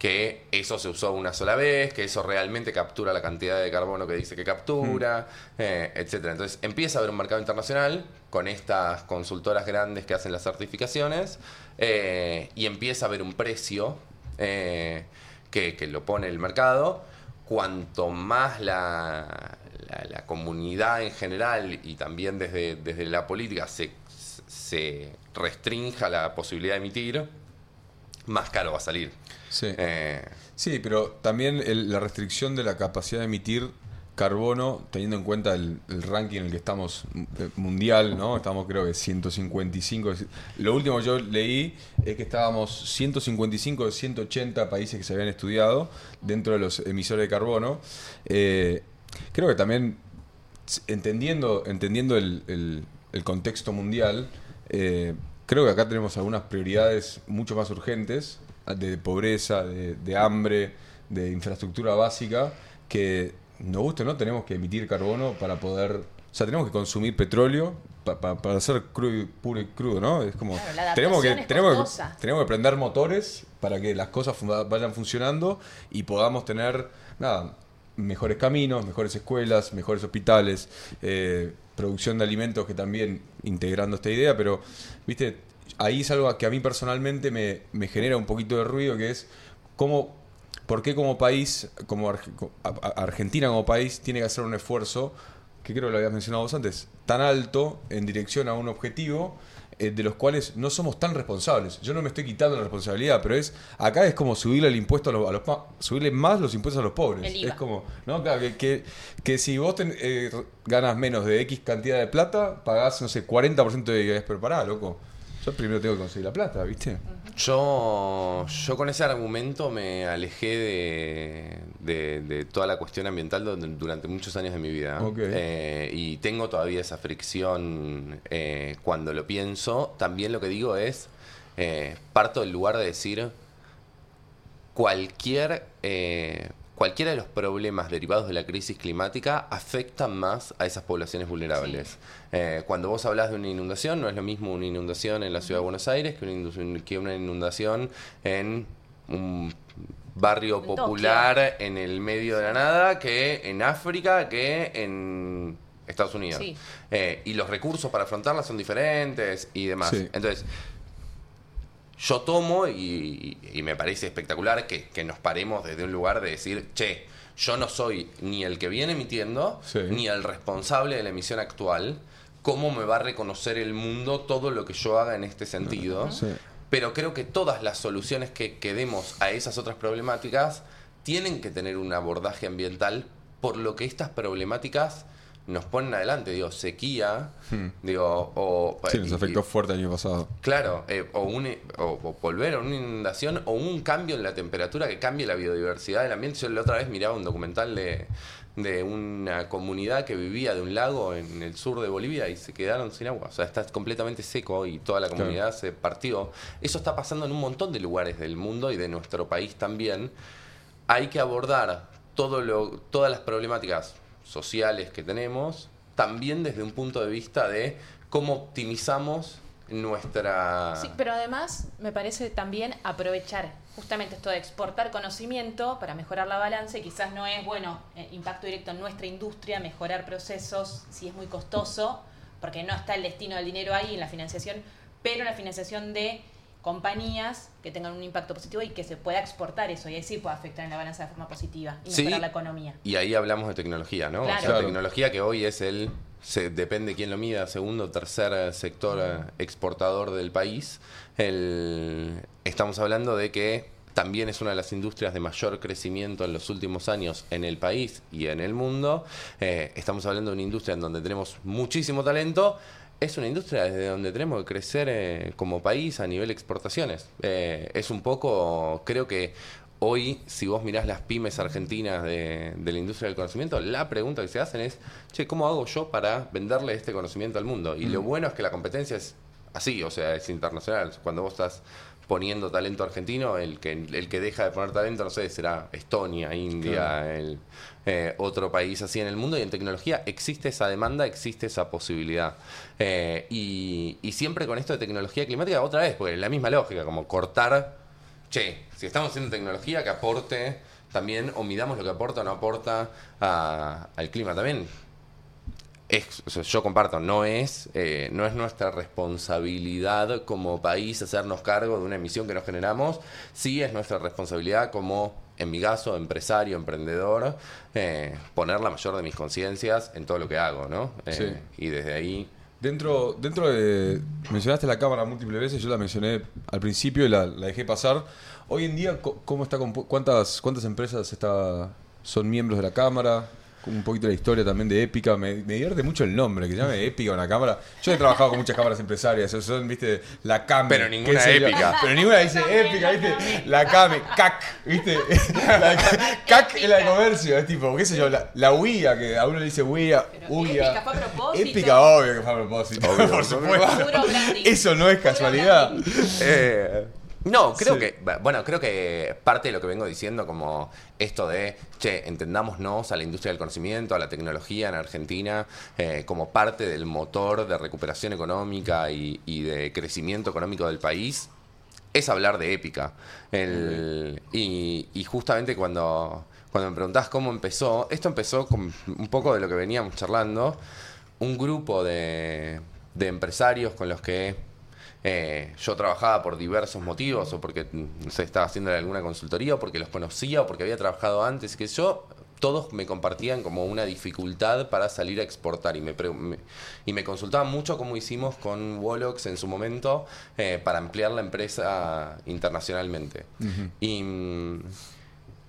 que eso se usó una sola vez, que eso realmente captura la cantidad de carbono que dice que captura, eh, etcétera. Entonces empieza a haber un mercado internacional con estas consultoras grandes que hacen las certificaciones y empieza a haber un precio que, que lo pone el mercado. Cuanto más la, la- la comunidad en general y también desde, desde la política se, se restrinja la posibilidad de emitir, más caro va a salir. Sí. Eh, Sí, pero también el- la restricción de la capacidad de emitir carbono, teniendo en cuenta el, ranking en el que estamos mundial, ¿no? Estamos creo que 155. es- Lo último que yo leí es que estábamos 155 de 180 países que se habían estudiado dentro de los emisores de carbono. Eh, creo que también entendiendo, entendiendo el, el- contexto mundial, eh, creo que acá tenemos algunas prioridades mucho más urgentes de pobreza, de, de hambre, de infraestructura básica, que nos guste o no, tenemos que emitir carbono para poder... O sea, tenemos que consumir petróleo pa- pa- para ser crudo, y- puro y crudo, ¿no? Es como... Claro, la tenemos que, es tenemos, que, tenemos que prender motores para que las cosas vayan funcionando y podamos tener, nada, mejores caminos, mejores escuelas, mejores hospitales, eh, producción de alimentos que también integrando esta idea, pero, viste, ahí es algo que a mí personalmente me, me genera un poquito de ruido, que es cómo, por qué como país, como Argentina como país, tiene que hacer un esfuerzo, que creo que lo habías mencionado vos antes, tan alto en dirección a un objetivo eh, de los cuales no somos tan responsables. Yo no me estoy quitando la responsabilidad, pero es acá es como subirle el impuesto a los, a los subirle más los impuestos a los pobres. Es como, no, claro, que, que, que si vos ten- eh, ganas menos de X cantidad de plata, pagás, no sé, 40% de IVA. Pero pará, loco. Yo primero tengo que conseguir la plata, ¿viste? Yo, yo con ese argumento me alejé de, de- de toda la cuestión ambiental du- durante muchos años de mi vida. Ok. Eh, y tengo todavía esa fricción eh, cuando lo pienso. También lo que digo es, eh, parto del lugar de decir, cualquier, cualquiera de los problemas derivados de la crisis climática afectan más a esas poblaciones vulnerables. Eh, cuando vos hablas de una inundación, no es lo mismo una inundación en la ciudad de Buenos Aires que una, inundación- en un barrio popular en el medio de la nada que en África que en Estados Unidos. Sí. Eh, y los recursos para afrontarla son diferentes y demás. Sí. Entonces, yo tomo y, y me parece espectacular que, que nos paremos desde un lugar de decir, che, yo no soy ni el que viene emitiendo, Sí. ni el responsable de la emisión actual. ¿Cómo me va a reconocer el mundo todo lo que yo haga en este sentido? Sí. Pero creo que todas las soluciones que, que demos a esas otras problemáticas tienen que tener un abordaje ambiental por lo que estas problemáticas nos ponen adelante. Digo, sequía, digo, o... Hmm. Sí, nos y- afectó y- fuerte el año pasado. Claro, eh, o, un, o, o volver a una inundación o un cambio en la temperatura que cambie la biodiversidad del ambiente. Yo la otra vez miraba un documental de, de una comunidad que vivía de un lago en el sur de Bolivia y se quedaron sin agua. O sea, está completamente seco y toda la comunidad se partió. Eso está pasando en un montón de lugares del mundo y de nuestro país también. Hay que abordar todo lo, todas las problemáticas sociales que tenemos, también desde un punto de vista de cómo optimizamos nuestra... Sí, pero además me parece también aprovechar justamente esto de exportar conocimiento para mejorar la balanza y quizás no es, bueno, eh, impacto directo en nuestra industria, mejorar procesos, si es muy costoso, porque no está el destino del dinero ahí en la financiación, pero la financiación de compañías que tengan un impacto positivo y que se pueda exportar eso y ahí sí puede afectar en la balanza de forma positiva y Sí. mejorar la economía. Y ahí hablamos de tecnología, ¿no? Claro. O sea, Claro. tecnología que hoy es el, se, depende quién lo mida, segundo o tercer sector eh, exportador del país. El, estamos hablando de que también es una de las industrias de mayor crecimiento en los últimos años en el país y en el mundo. Eh, estamos hablando de una industria en donde tenemos muchísimo talento. Es una industria desde donde tenemos que crecer eh, como país a nivel exportaciones. Eh, es un poco, creo que Hoy, si vos mirás las pymes argentinas de, de la industria del conocimiento, la pregunta que se hacen es, che, ¿cómo hago yo para venderle este conocimiento al mundo? Y lo bueno es que la competencia es así, o sea, es internacional. Cuando vos estás poniendo talento argentino, el que, el que deja de poner talento, no sé, será Estonia, India, el, eh, otro país así en el mundo. Y en tecnología existe esa demanda, existe esa posibilidad. Eh, y, y siempre con esto de tecnología climática, otra vez, porque es la misma lógica, como cortar che, si estamos haciendo tecnología que aporte también, o midamos lo que aporta o no aporta a- al clima también. Es, o sea, yo comparto, no es, eh, no es nuestra responsabilidad como país hacernos cargo de una emisión que nos generamos, sí es nuestra responsabilidad como, en mi caso, empresario, emprendedor, eh, poner la mayor de mis conciencias en todo lo que hago, ¿no? Eh, Sí. Y desde ahí Dentro, dentro de. Mencionaste la cámara múltiples veces, yo la mencioné al principio y la, la dejé pasar. Hoy en día, ¿cómo está cuántas, ¿cuántas empresas está, son miembros de la cámara? Un poquito de la historia también de Épica. Me, me divierte mucho el nombre, que se llame Épica una cámara. Yo he trabajado con muchas cámaras empresarias, son, viste, la CAME. Pero ninguna épica. Pero ninguna dice Épica, viste. La CAME, CAC, viste. La CAC es la de comercio, es tipo, qué sé yo, la, la UIA, que a uno le dice UIA, UIA. Épica fue a propósito. Épica, obvio que fue a propósito. Obvio, por supuesto. Eso no es casualidad. Eh, no, creo Sí. que, bueno, creo que parte de lo que vengo diciendo, como esto de, che, entendámonos a la industria del conocimiento, a la tecnología en Argentina, eh, como parte del motor de recuperación económica y, y de crecimiento económico del país, es hablar de épica. El- y, y justamente cuando, cuando me preguntás cómo empezó, esto empezó con un poco de lo que veníamos charlando, un grupo de, de empresarios con los que eh, yo trabajaba por diversos motivos, o porque no sé, estaba haciendo alguna consultoría, o porque los conocía, o porque había trabajado antes, que yo, todos me compartían como una dificultad para salir a exportar y me, me- y me consultaban mucho cómo hicimos con Wolox en su momento eh, para ampliar la empresa internacionalmente. y, mm,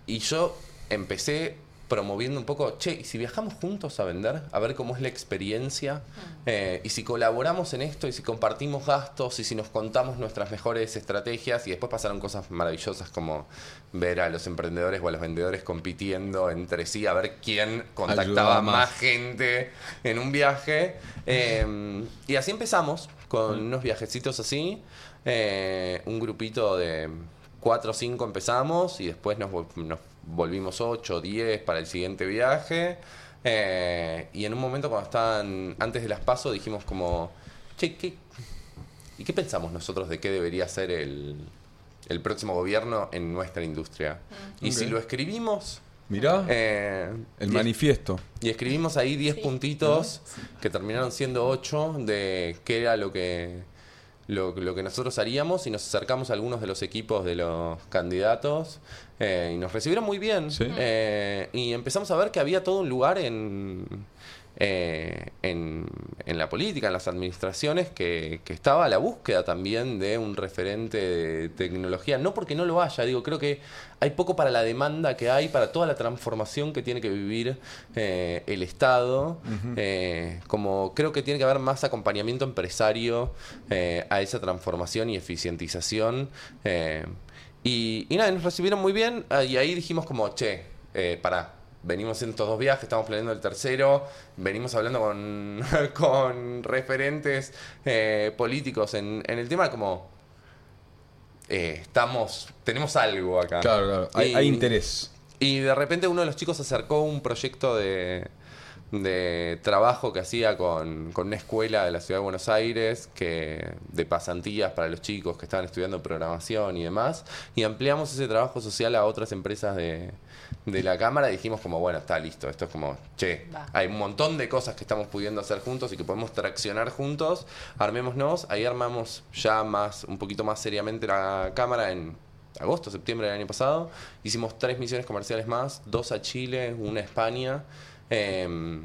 y yo empecé promoviendo un poco, che, ¿y si viajamos juntos a vender? A ver cómo es la experiencia. Eh, y si colaboramos en esto, y si compartimos gastos, y si nos contamos nuestras mejores estrategias. Y después pasaron cosas maravillosas como ver a los emprendedores o a los vendedores compitiendo entre sí, a ver quién contactaba más. más gente en un viaje. Eh, y así empezamos, con unos viajecitos así. Eh, un grupito de cuatro o cinco empezamos y después nos, nos volvimos ocho o diez para el siguiente viaje. Eh, y en un momento cuando estaban antes de las pasos dijimos como, che, ¿qué, ¿y qué pensamos nosotros de qué debería ser el, el próximo gobierno en nuestra industria? Y si lo escribimos... Mirá, eh, el y- manifiesto. y escribimos ahí 10 Sí. puntitos que terminaron siendo 8 de qué era lo que, lo, lo que nosotros haríamos y nos acercamos a algunos de los equipos de los candidatos eh, y nos recibieron muy bien. Sí. Eh, y empezamos a ver que había todo un lugar en, eh, en, en la política, en las administraciones, que, que estaba a la búsqueda también de un referente de tecnología. No porque no lo haya, digo, creo que hay poco para la demanda que hay, para toda la transformación que tiene que vivir eh, el Estado. Eh, como creo que tiene que haber más acompañamiento empresario a esa transformación y eficientización. y, y nada, nos recibieron muy bien ah, y ahí dijimos como, che, eh, pará, venimos en estos dos viajes, estamos planeando el tercero, venimos hablando con, con referentes eh, políticos en, en el tema como eh, estamos, tenemos algo acá. Claro, claro. Hay, Y- hay interés. Y de repente uno de los chicos acercó un proyecto de, de trabajo que hacía con, con una escuela de la ciudad de Buenos Aires, que de pasantías para los chicos que estaban estudiando programación y demás. Y ampliamos ese trabajo social a otras empresas de, de la Cámara dijimos como, bueno, está listo. Esto es como, che, Va. hay un montón de cosas que estamos pudiendo hacer juntos y que podemos traccionar juntos. Armémonos. Ahí armamos ya más, un poquito más seriamente la Cámara en agosto, septiembre del año pasado. Hicimos tres misiones comerciales más, dos a Chile, una a España, em,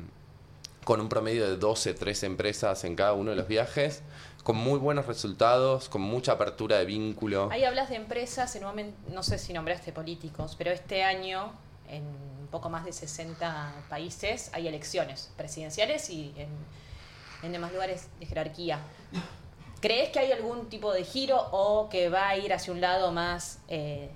con un promedio de 12, 13 empresas en cada uno de los viajes, con muy buenos resultados, con mucha apertura de vínculo. Ahí hablas de empresas, en un momento, no sé si nombraste políticos, pero este año en un poco más de 60 países hay elecciones presidenciales y en, en demás lugares de jerarquía. ¿Crees que hay algún tipo de giro o que va a ir hacia un lado más eh,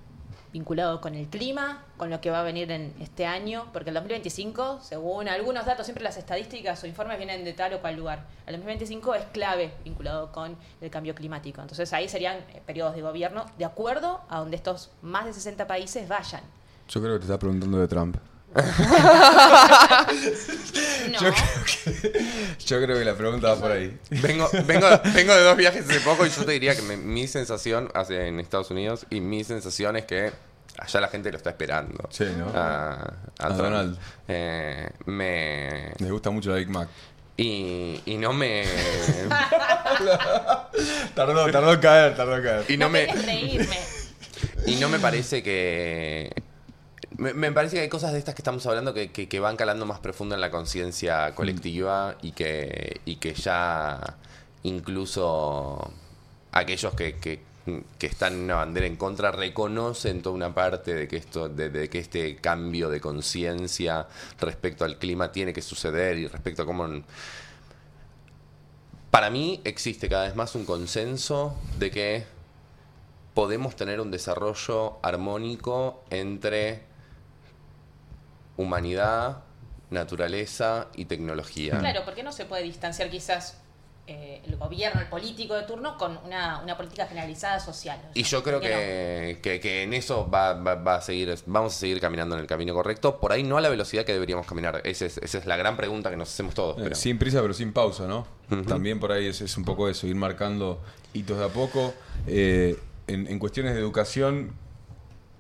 vinculado con el clima, con lo que va a venir en este año? Porque el 2025, según algunos datos, siempre las estadísticas o informes vienen de tal o cual lugar. El 2025 es clave vinculado con el cambio climático. Entonces ahí serían eh, periodos de gobierno de acuerdo a donde estos más de 60 países vayan. Yo creo que te está preguntando de Trump. No. Yo, creo que, yo creo que la pregunta va por ahí. Vengo, vengo, vengo de dos viajes hace poco y yo te diría que me- mi sensación hace en Estados Unidos y mi sensación es que allá la gente lo está esperando. Sí, ¿no? A, a A Trump. Donald. Eh, me, Les gusta mucho la Big Mac. y, y no me Tardó, tardó en caer, tardó en caer. y no me reírme. y no me parece que me, me parece que hay cosas de estas que estamos hablando que, que- que van calando más profundo en la conciencia colectiva y que y que ya incluso aquellos que, que- que están en una bandera en contra reconocen toda una parte de que esto de, de que este cambio de conciencia respecto al clima tiene que suceder y respecto a cómo para mí existe cada vez más un consenso de que podemos tener un desarrollo armónico entre humanidad, naturaleza y tecnología. Claro, ¿por qué no se puede distanciar quizás eh, el gobierno, el político de turno, con una, una política generalizada social? O Y yo creo que, que- que en eso va, va- va a seguir, vamos a seguir caminando en el camino correcto, por ahí no a la velocidad que deberíamos caminar. Ese es- esa es la gran pregunta que nos hacemos todos. Eh, pero- Sin prisa, pero sin pausa, ¿no? También por ahí es, es un poco eso, ir marcando hitos de a poco. Eh, en, en cuestiones de educación,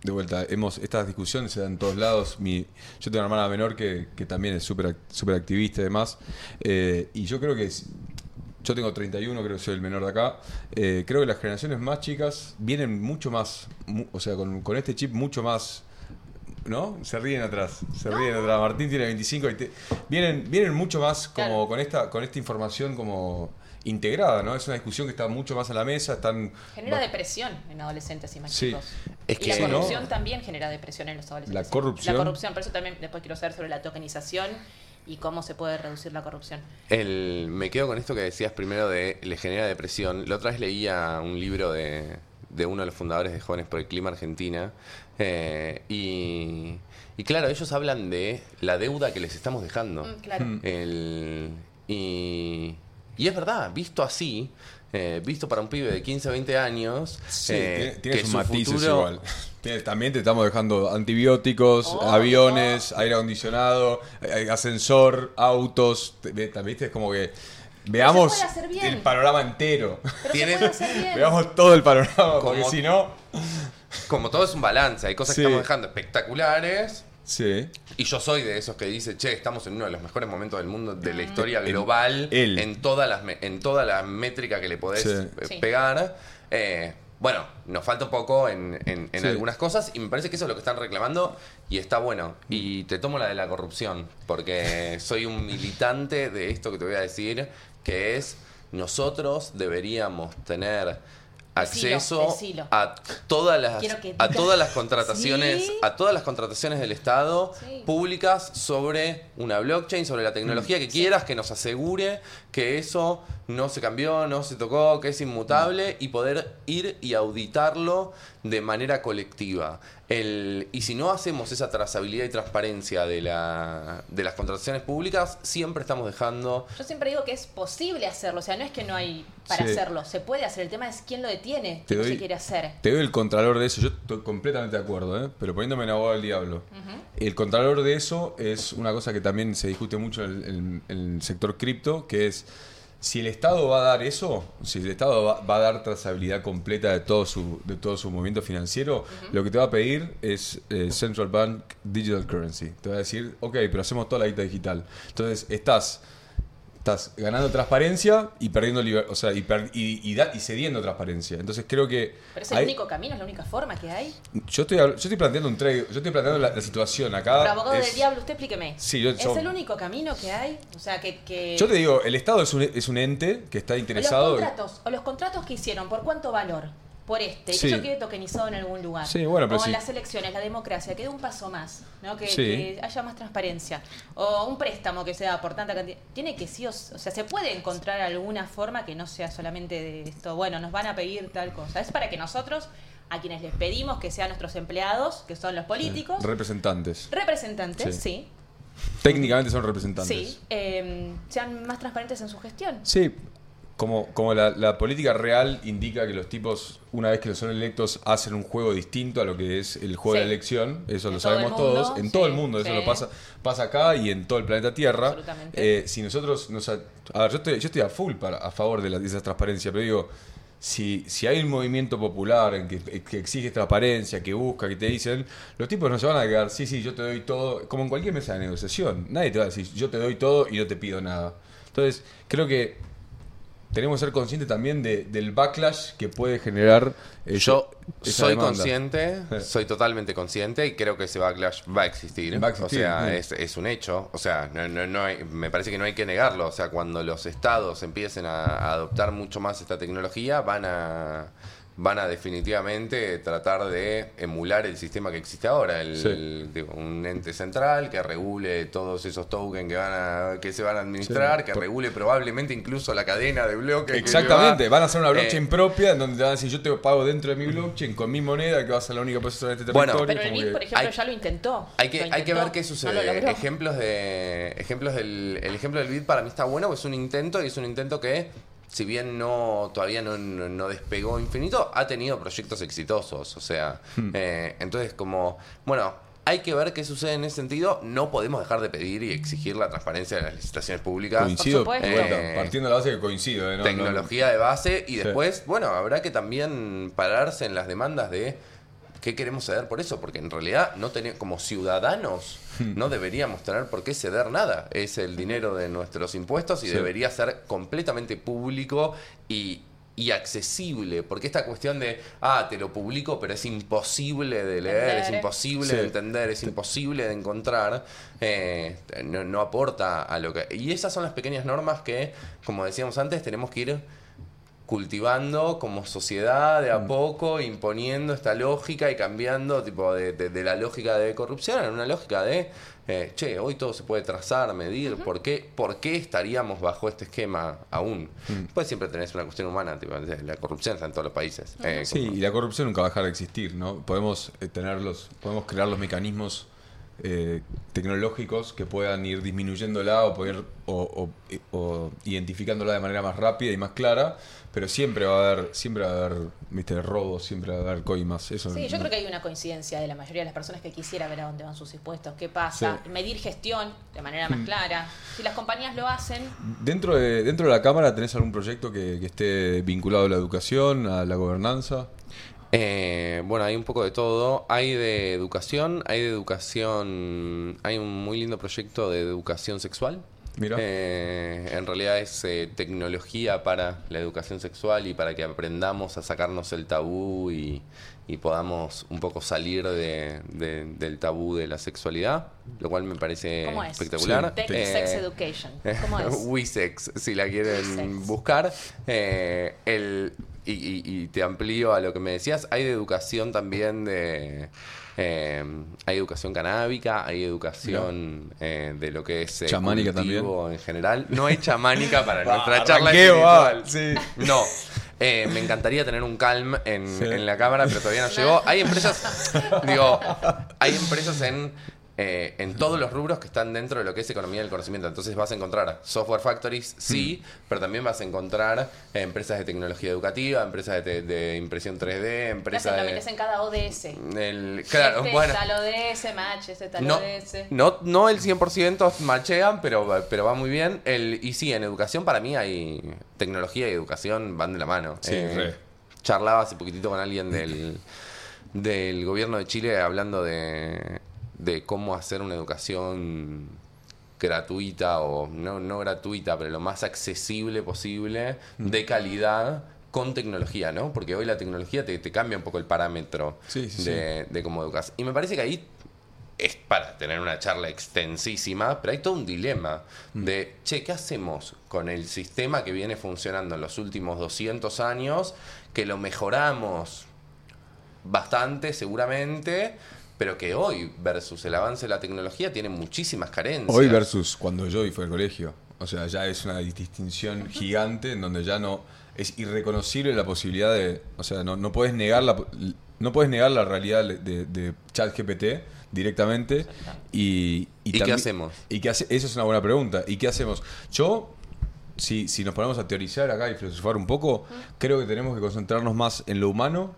de vuelta, hemos estas discusiones se dan en todos lados. Mi, yo tengo una hermana menor que, que también es súper súper activista y demás. Eh, y yo creo que es- yo tengo 31, creo que soy el menor de acá. Eh, creo que las generaciones más chicas vienen mucho más, mu- o sea, con, con este chip mucho más ¿No? Se ríen atrás. Se ríen atrás. Martín tiene 25 y te- vienen, vienen mucho más como Claro. con esta, con esta información como integrada, ¿no? Es una discusión que está mucho más a la mesa, están. Genera depresión en adolescentes y más Sí. chicos. Es y que- la Sí, ¿no? corrupción también genera depresión en los adolescentes. La corrupción. La corrupción, por eso también después quiero saber sobre la tokenización y cómo se puede reducir la corrupción. El, me quedo con esto que decías primero de le genera depresión. La otra vez leía un libro de, de uno de los fundadores de Jóvenes por el Clima Argentina. eh, y, y claro, ellos hablan de la deuda que les estamos dejando. Mm, claro. Mm. El- y, y es verdad, visto así, eh, visto para un pibe de 15 o 20 años, Sí, eh, tiene, tiene que sus su matices futuro- igual. También te estamos dejando antibióticos, Oh, aviones, aire acondicionado, eh, ascensor, autos. ¿viste? es como que veamos el panorama entero. Tienes- veamos todo el panorama, porque Como- si no. Como todo es un balance, hay cosas Sí. que estamos dejando espectaculares. Sí. Y yo soy de esos que dice, che, estamos en uno de los mejores momentos del mundo, de la historia global, en todas las en toda la métrica que le podés Sí. eh, pegar. Eh, bueno, nos falta un poco en, en- en Sí. algunas cosas y me parece que eso es lo que están reclamando y está bueno. Y te tomo la de la corrupción, porque soy un militante de esto que te voy a decir, que es nosotros deberíamos tener acceso decilo. a todas las a todas las contrataciones Sí. a todas las contrataciones del Estado Sí. públicas sobre una blockchain, sobre la tecnología que quieras, que nos asegure que eso no se cambió, no se tocó, que es inmutable y poder ir y auditarlo de manera colectiva. El, y si no hacemos esa trazabilidad y transparencia de, la, de las contrataciones públicas, siempre estamos dejando... Yo siempre digo que es posible hacerlo, o sea, no es que no hay para Sí. hacerlo, se puede hacer, el tema es quién lo detiene, no doy- se quiere hacer. Te doy el contralor de eso, yo estoy completamente de acuerdo, ¿eh? pero poniéndome en abogado del diablo. El contralor de eso es una cosa que también se discute mucho en el, en- en el sector cripto, que es si el Estado va a dar eso, si el Estado va, va a dar trazabilidad completa de todo su, de todo su movimiento financiero, lo que te va a pedir es eh, Central Bank Digital Currency. Te va a decir, ok, pero hacemos toda la guita digital. Entonces, estás estás ganando transparencia y perdiendo o sea, y, per- y, y da- y cediendo transparencia. Entonces creo que Pero es el hay- único camino, es la única forma que hay. yo estoy yo estoy planteando un trade, yo estoy planteando la, la situación acá. Pero abogado es- del diablo, usted explíqueme. Sí, yo- ¿Es yo- el único camino que hay? O sea, que... que... Yo te digo, el Estado es un, es un ente que está los interesado. contratos, o los contratos que hicieron, ¿por cuánto valor? Por este, y Sí. que yo quede tokenizado en algún lugar. Sí, bueno, pero o en sí. las elecciones, la democracia, que dé un paso más, ¿no? Que, haya más transparencia. O un préstamo que sea por tanta cantidad. Tiene que sí, o, o sea, se puede encontrar alguna forma que no sea solamente de esto, bueno, nos van a pedir tal cosa. Es para que nosotros, a quienes les pedimos que sean nuestros empleados, que son los políticos, Representantes. representantes, Sí. sí, Técnicamente son representantes. sí, eh, sean más transparentes en su gestión. Sí, como, como la, la política real indica que los tipos, una vez que son electos, hacen un juego distinto a lo que es el juego de la elección. Eso En lo sabemos mundo, todos. En todo el mundo, eso lo pasa, pasa acá y en todo el planeta Tierra. Absolutamente. Eh, si nosotros nos... A, a ver, yo estoy, yo estoy a full para, a favor de, la, de esa transparencia, pero digo... Si, si hay un movimiento popular en que, que exige transparencia, que busca, que te dicen, los tipos no se van a quedar, sí, sí, yo te doy todo, como en cualquier mesa de negociación. Nadie te va a decir, yo te doy todo y no te pido nada. Entonces, creo que tenemos que ser conscientes también de- del backlash que puede generar ese- Yo soy demanda. consciente, soy totalmente consciente y creo que ese backlash va a existir. Va a existir, o sea, sí. es, es un hecho. O sea, no, no, no hay- me parece que no hay que negarlo. O sea, cuando los estados empiecen a, a adoptar mucho más esta tecnología, van a van a definitivamente tratar de emular el sistema que existe ahora, el, Sí. el- digo, un ente central que regule todos esos tokens que van a que se van a administrar, Sí. que regule probablemente incluso la cadena de bloques. que Exactamente, van a hacer una blockchain Eh, propia en donde te van a decir yo te pago dentro de mi blockchain con mi moneda que va a ser la única persona en este Bueno, territorio. Pero el BID, que- por ejemplo, hay- ya lo intentó. Hay que, hay que ver qué no lo sucede. ejemplos de ejemplos del el ejemplo del BID para mí está bueno, porque es un intento y es un intento que si bien no todavía no, no- no despegó infinito, ha tenido proyectos exitosos, o sea, Hmm. eh, entonces como bueno, hay que ver qué sucede en ese sentido, no podemos dejar de pedir y exigir la transparencia de las licitaciones públicas. Coincido, vuelta, partiendo de la base que coincido. eh, no- no- tecnología de base y Sí. después, bueno, habrá que también pararse en las demandas de qué queremos ceder por eso, porque en realidad no tenemos como ciudadanos no deberíamos tener por qué ceder nada. Es el dinero de nuestros impuestos y Sí. debería ser completamente público y y accesible, porque esta cuestión de, ah, te lo publico, pero es imposible de leer, es imposible Sí. de entender, es imposible de encontrar, eh, no, no aporta a lo que... Y esas son las pequeñas normas que, como decíamos antes, tenemos que ir cultivando como sociedad de a poco, imponiendo esta lógica y cambiando tipo de, de- de la lógica de corrupción en una lógica de, eh, che, hoy todo se puede trazar, medir, ¿por, qué, ¿por qué estaríamos bajo este esquema aún? Pues siempre tenés una cuestión humana, tipo, la corrupción está en todos los países. eh, Sí, como- y la corrupción nunca va a dejar de existir, ¿no? Podemos eh, tenerlos, podemos crear los mecanismos eh, tecnológicos que puedan ir disminuyéndola o poder o, o- o identificándola de manera más rápida y más clara, pero siempre va a haber, siempre va a haber, viste, robos, siempre va a haber coimas. Eso Sí, yo creo que hay una coincidencia de la mayoría de las personas que quisiera ver a dónde van sus impuestos, qué pasa, Sí. medir gestión de manera Mm. más clara. Si las compañías lo hacen, Dentro de, dentro de la Cámara, ¿tenés algún proyecto que, que esté vinculado a la educación, a la gobernanza? Eh, bueno, hay un poco de todo. Hay de educación, hay de educación, hay un muy lindo proyecto de educación sexual. Mira. Eh, en realidad es eh, tecnología para la educación sexual y para que aprendamos a sacarnos el tabú y, y podamos un poco salir de- de- del tabú de la sexualidad, lo cual me parece ¿Cómo es? espectacular. Tech Eh, Sex Education. ¿Cómo es? Wisex, si la quieren Wisex. buscar. Eh, el, y, y- y te amplío a lo que me decías, hay de educación también de... eh, hay educación canábica, hay educación eh, de lo que es eh, Chamánica cultivo en general. No hay chamánica para nuestra charla espiritual. sí. No. Eh, me encantaría tener un calm en, Sí. en la cámara, pero todavía no llegó. Hay empresas, digo, hay empresas en, eh, en todos los rubros que están dentro de lo que es economía del conocimiento. Entonces vas a encontrar software factories, sí, pero también vas a encontrar eh, empresas de tecnología educativa, empresas de, de impresión 3D, ¿Qué empresas? Lo de... metes en cada ODS. el- claro, este bueno. tal ODS, match, este tal No, ODS. no, no el 100% machean, pero, pero va muy bien. El, y sí, en educación para mí hay tecnología y educación van de la mano. Sí, re. charlaba hace poquitito con alguien del, del gobierno de Chile hablando de, de cómo hacer una educación gratuita o no, no gratuita, pero lo más accesible posible, de calidad con tecnología, ¿no? Porque hoy la tecnología te, te cambia un poco el parámetro Sí, sí, de, de cómo educas. Y me parece que ahí es para tener una charla extensísima, pero hay todo un dilema de, che, ¿qué hacemos con el sistema que viene funcionando en los últimos 200 años, que lo mejoramos bastante seguramente, pero que hoy versus el avance de la tecnología tiene muchísimas carencias? Hoy versus cuando yo fui al colegio. O sea, ya es una distinción gigante en donde ya no es irreconocible la posibilidad de, o sea, no, no puedes negar la no puedes negar la realidad de, de ChatGPT directamente y ¿Y qué hacemos? Y qué hace, esa es una buena pregunta. ¿Y qué hacemos? Yo si, si nos ponemos a teorizar acá y filosofar un poco, creo que tenemos que concentrarnos más en lo humano,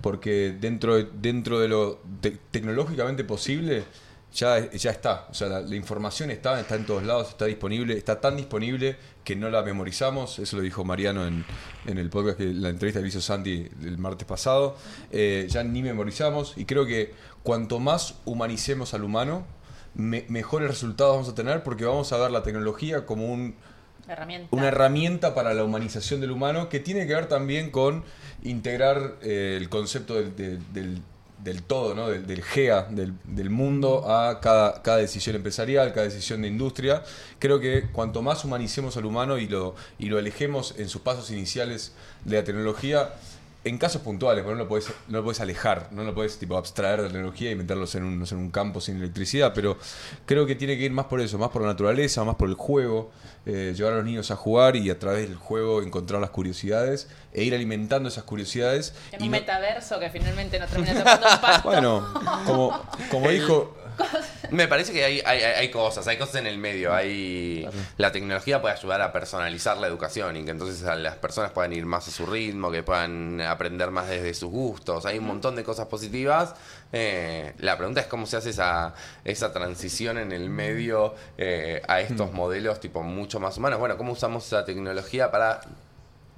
porque dentro de, dentro de lo te- tecnológicamente posible, ya, ya está. O sea, la, la información está, está en todos lados, está disponible, está tan disponible que no la memorizamos. Eso lo dijo Mariano en, en el podcast, que la entrevista que hizo Santi el martes pasado. Eh, ya ni memorizamos y creo que cuanto más humanicemos al humano, me- mejores resultados vamos a tener porque vamos a ver la tecnología como un, Herramienta. una herramienta para la humanización del humano que tiene que ver también con integrar eh, el concepto del, del- del- todo, ¿no? del, GEA, del, mundo, a cada, cada decisión empresarial, cada decisión de industria. Creo que cuanto más humanicemos al humano y lo, y lo alejemos en sus pasos iniciales de la tecnología, en casos puntuales, no lo puedes, no alejar, no lo puedes tipo abstraer de la tecnología y meterlos en un, en un campo sin electricidad, pero creo que tiene que ir más por eso, más por la naturaleza, más por el juego, eh, llevar a los niños a jugar y a través del juego encontrar las curiosidades e ir alimentando esas curiosidades. En y un no- metaverso que finalmente no termina tocando un pasto. bueno, como, como dijo, Me parece que hay, hay, hay cosas, hay cosas en el medio. Hay La tecnología puede ayudar a personalizar la educación y que entonces a las personas puedan ir más a su ritmo, que puedan aprender más desde sus gustos. Hay un montón de cosas positivas. Eh, la pregunta es cómo se hace esa, esa transición en el medio eh, a estos modelos tipo mucho más humanos. Bueno, ¿cómo usamos esa tecnología para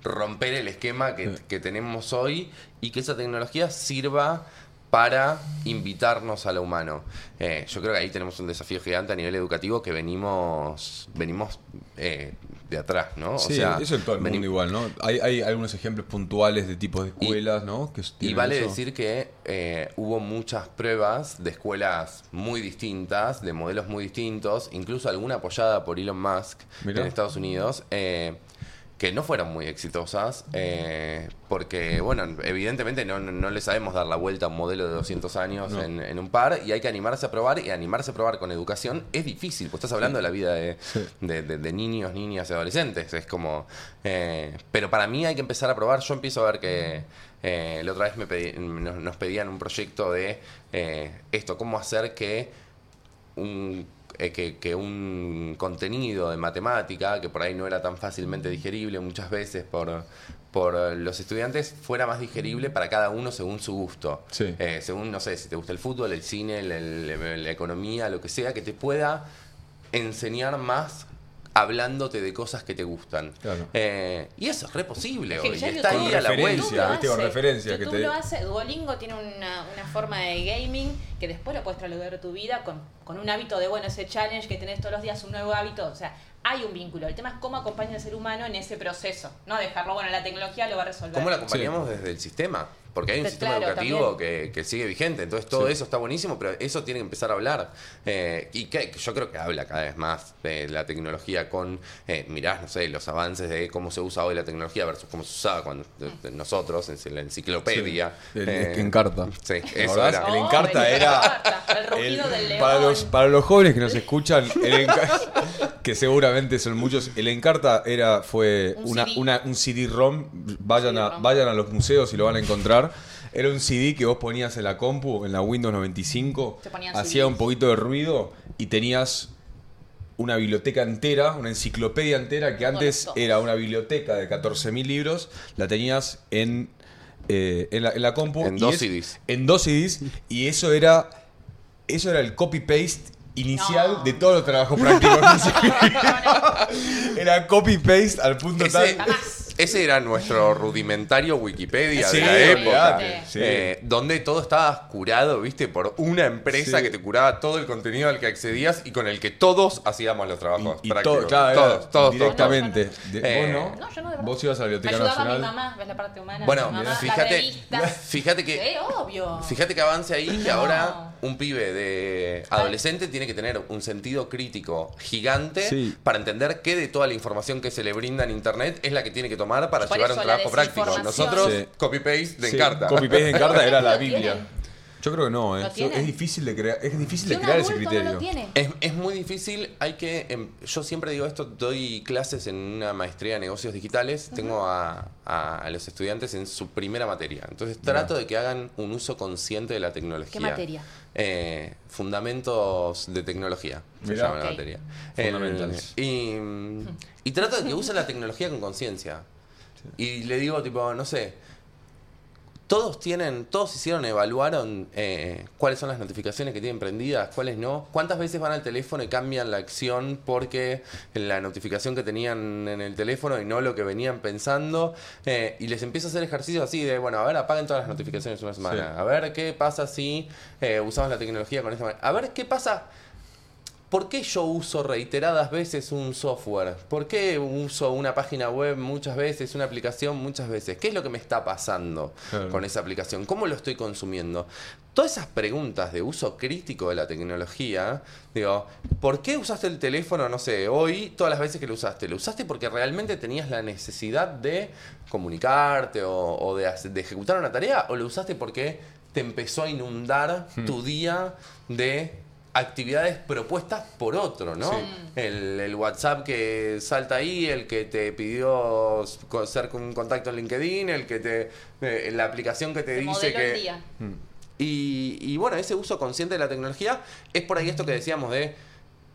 romper el esquema que, que tenemos hoy y que esa tecnología sirva para invitarnos a lo humano. Eh, yo creo que ahí tenemos un desafío gigante a nivel educativo que venimos venimos eh, de atrás, ¿no? sí, eso en todo el mundo igual, ¿no? Hay, hay algunos ejemplos puntuales de tipos de Y- escuelas, ¿no? Que Y vale eso. decir que eh, hubo muchas pruebas de escuelas muy distintas, de modelos muy distintos, incluso alguna apoyada por Elon Musk Mirá. en Estados Unidos, eh, que no fueron muy exitosas, eh, porque, bueno, evidentemente no, no, no le sabemos dar la vuelta a un modelo de 200 años No. en, en un par y hay que animarse a probar, y animarse a probar con educación es difícil, pues estás hablando de la vida de, Sí. de, de- de niños, niñas y adolescentes. Es como. eh, pero para mí hay que empezar a probar. Yo empiezo a ver que. eh, la otra vez me pedí- nos, nos pedían un proyecto de esto, cómo hacer que un, eh, que, que un contenido de matemática, que por ahí no era tan fácilmente digerible muchas veces por, por los estudiantes, fuera más digerible para cada uno según su gusto. Sí. Eh, según, no sé, si te gusta el fútbol, el cine, el- el- la economía, lo que sea, que te pueda enseñar más hablándote de cosas que te gustan. Claro. Eh, y eso es re posible Es que hoy. Está ahí a la vuelta. ¿viste? Con referencia que YouTube te- lo hace, Duolingo tiene una, una forma de gaming que después lo puedes trasladar a tu vida con, con un hábito de, bueno, ese challenge que tenés todos los días, un nuevo hábito. O sea, hay un vínculo. El tema es cómo acompaña al ser humano en ese proceso. No dejarlo, bueno, la tecnología lo va a resolver. ¿Cómo lo acompañamos desde el sistema? Porque hay un Pero sistema claro, educativo que, que sigue vigente, entonces todo Sí. eso está buenísimo, pero eso tiene que empezar a hablar. Eh, y que yo creo que habla cada vez más de la tecnología con, eh, mirás, no sé, los avances de cómo se usa hoy la tecnología versus cómo se usaba cuando de- de nosotros, en la enciclopedia. Sí, el- Eh, que encarta. Sí, ¿Te eso era. El Oh, encarta el era. encarta, el rugido del león. Para los, para los jóvenes que nos escuchan, el que seguramente son muchos, el Encarta era, fue Un una, CD. una- un CD-ROM. Vayan, a, vayan a los museos y lo van a encontrar. Era un CD que vos ponías en la compu, en la Windows 95, Se ponían hacía un poquito de ruido y tenías una biblioteca entera, una enciclopedia entera que antes era una biblioteca de 14.000 libros, la tenías en, eh, en, la, en la compu. En y dos es- CDs. En dos CDs y eso era eso era el copy-paste inicial No. de todos los trabajos prácticos. era copy-paste al punto Ese, tal... Jamás. Ese era nuestro rudimentario Wikipedia Sí, de la época. olvidate, sí. Eh, donde todo estaba curado, viste, por una empresa Sí. que te curaba todo el contenido al que accedías y con el que todos hacíamos los trabajos y prácticos. claro, todos, todos, directamente. Eh, ¿Vos no? No, yo no. Vos ibas a la Me Biblioteca ayudaba mi Nacional. mamá, ves la parte humana. Bueno, mi mamá, fíjate, fíjate que obvio. Fíjate que avance ahí que No. ahora un pibe de adolescente tiene que tener un sentido crítico gigante Sí. para entender qué de toda la información que se le brinda en internet es la que tiene que tomar para Por llevar eso un la trabajo práctico. desinformación. Nosotros, Sí. copy-paste de Sí, Encarta. Copy-paste de Encarta era la ¿Lo Biblia. tienen? Yo creo que no, ¿eh? ¿Lo tienen? Es difícil de crear, es difícil de crear ese criterio. no lo tiene. Es, es muy difícil, hay que... em, yo siempre digo esto, doy clases en una maestría de negocios digitales, tengo a, a- a los estudiantes en su primera materia, entonces trato de que hagan un uso consciente de la tecnología. ¿Qué materia? Eh, fundamentos de tecnología, se Mirá. llama la Ok. materia. Fundamentals. El- y, mm, y trato de que usen la tecnología con conciencia. Y le digo, tipo, no sé, todos tienen, todos hicieron, evaluaron eh, cuáles son las notificaciones que tienen prendidas, cuáles no. ¿Cuántas veces van al teléfono y cambian la acción porque la notificación que tenían en el teléfono y no lo que venían pensando? Eh, y les empiezo a hacer ejercicios así de, bueno, a ver, apaguen todas las notificaciones una semana. Sí. A ver qué pasa si eh, usamos la tecnología con esta manera. A ver qué pasa. ¿Por qué yo uso reiteradas veces un software? ¿Por qué uso una página web muchas veces, una aplicación muchas veces? ¿Qué es lo que me está pasando Claro. con esa aplicación? ¿Cómo lo estoy consumiendo? Todas esas preguntas de uso crítico de la tecnología, digo, ¿por qué usaste el teléfono, no sé, hoy, todas las veces que lo usaste? ¿Lo usaste porque realmente tenías la necesidad de comunicarte o, o de, ejecutar una tarea? ¿O lo usaste porque te empezó a inundar tu día de actividades propuestas por otro, ¿no? Sí. El, el WhatsApp que salta ahí, el que te pidió ser con un contacto en LinkedIn, el que te eh, la aplicación que te dice que el día. y, y bueno, ese uso consciente de la tecnología es por ahí esto que decíamos de,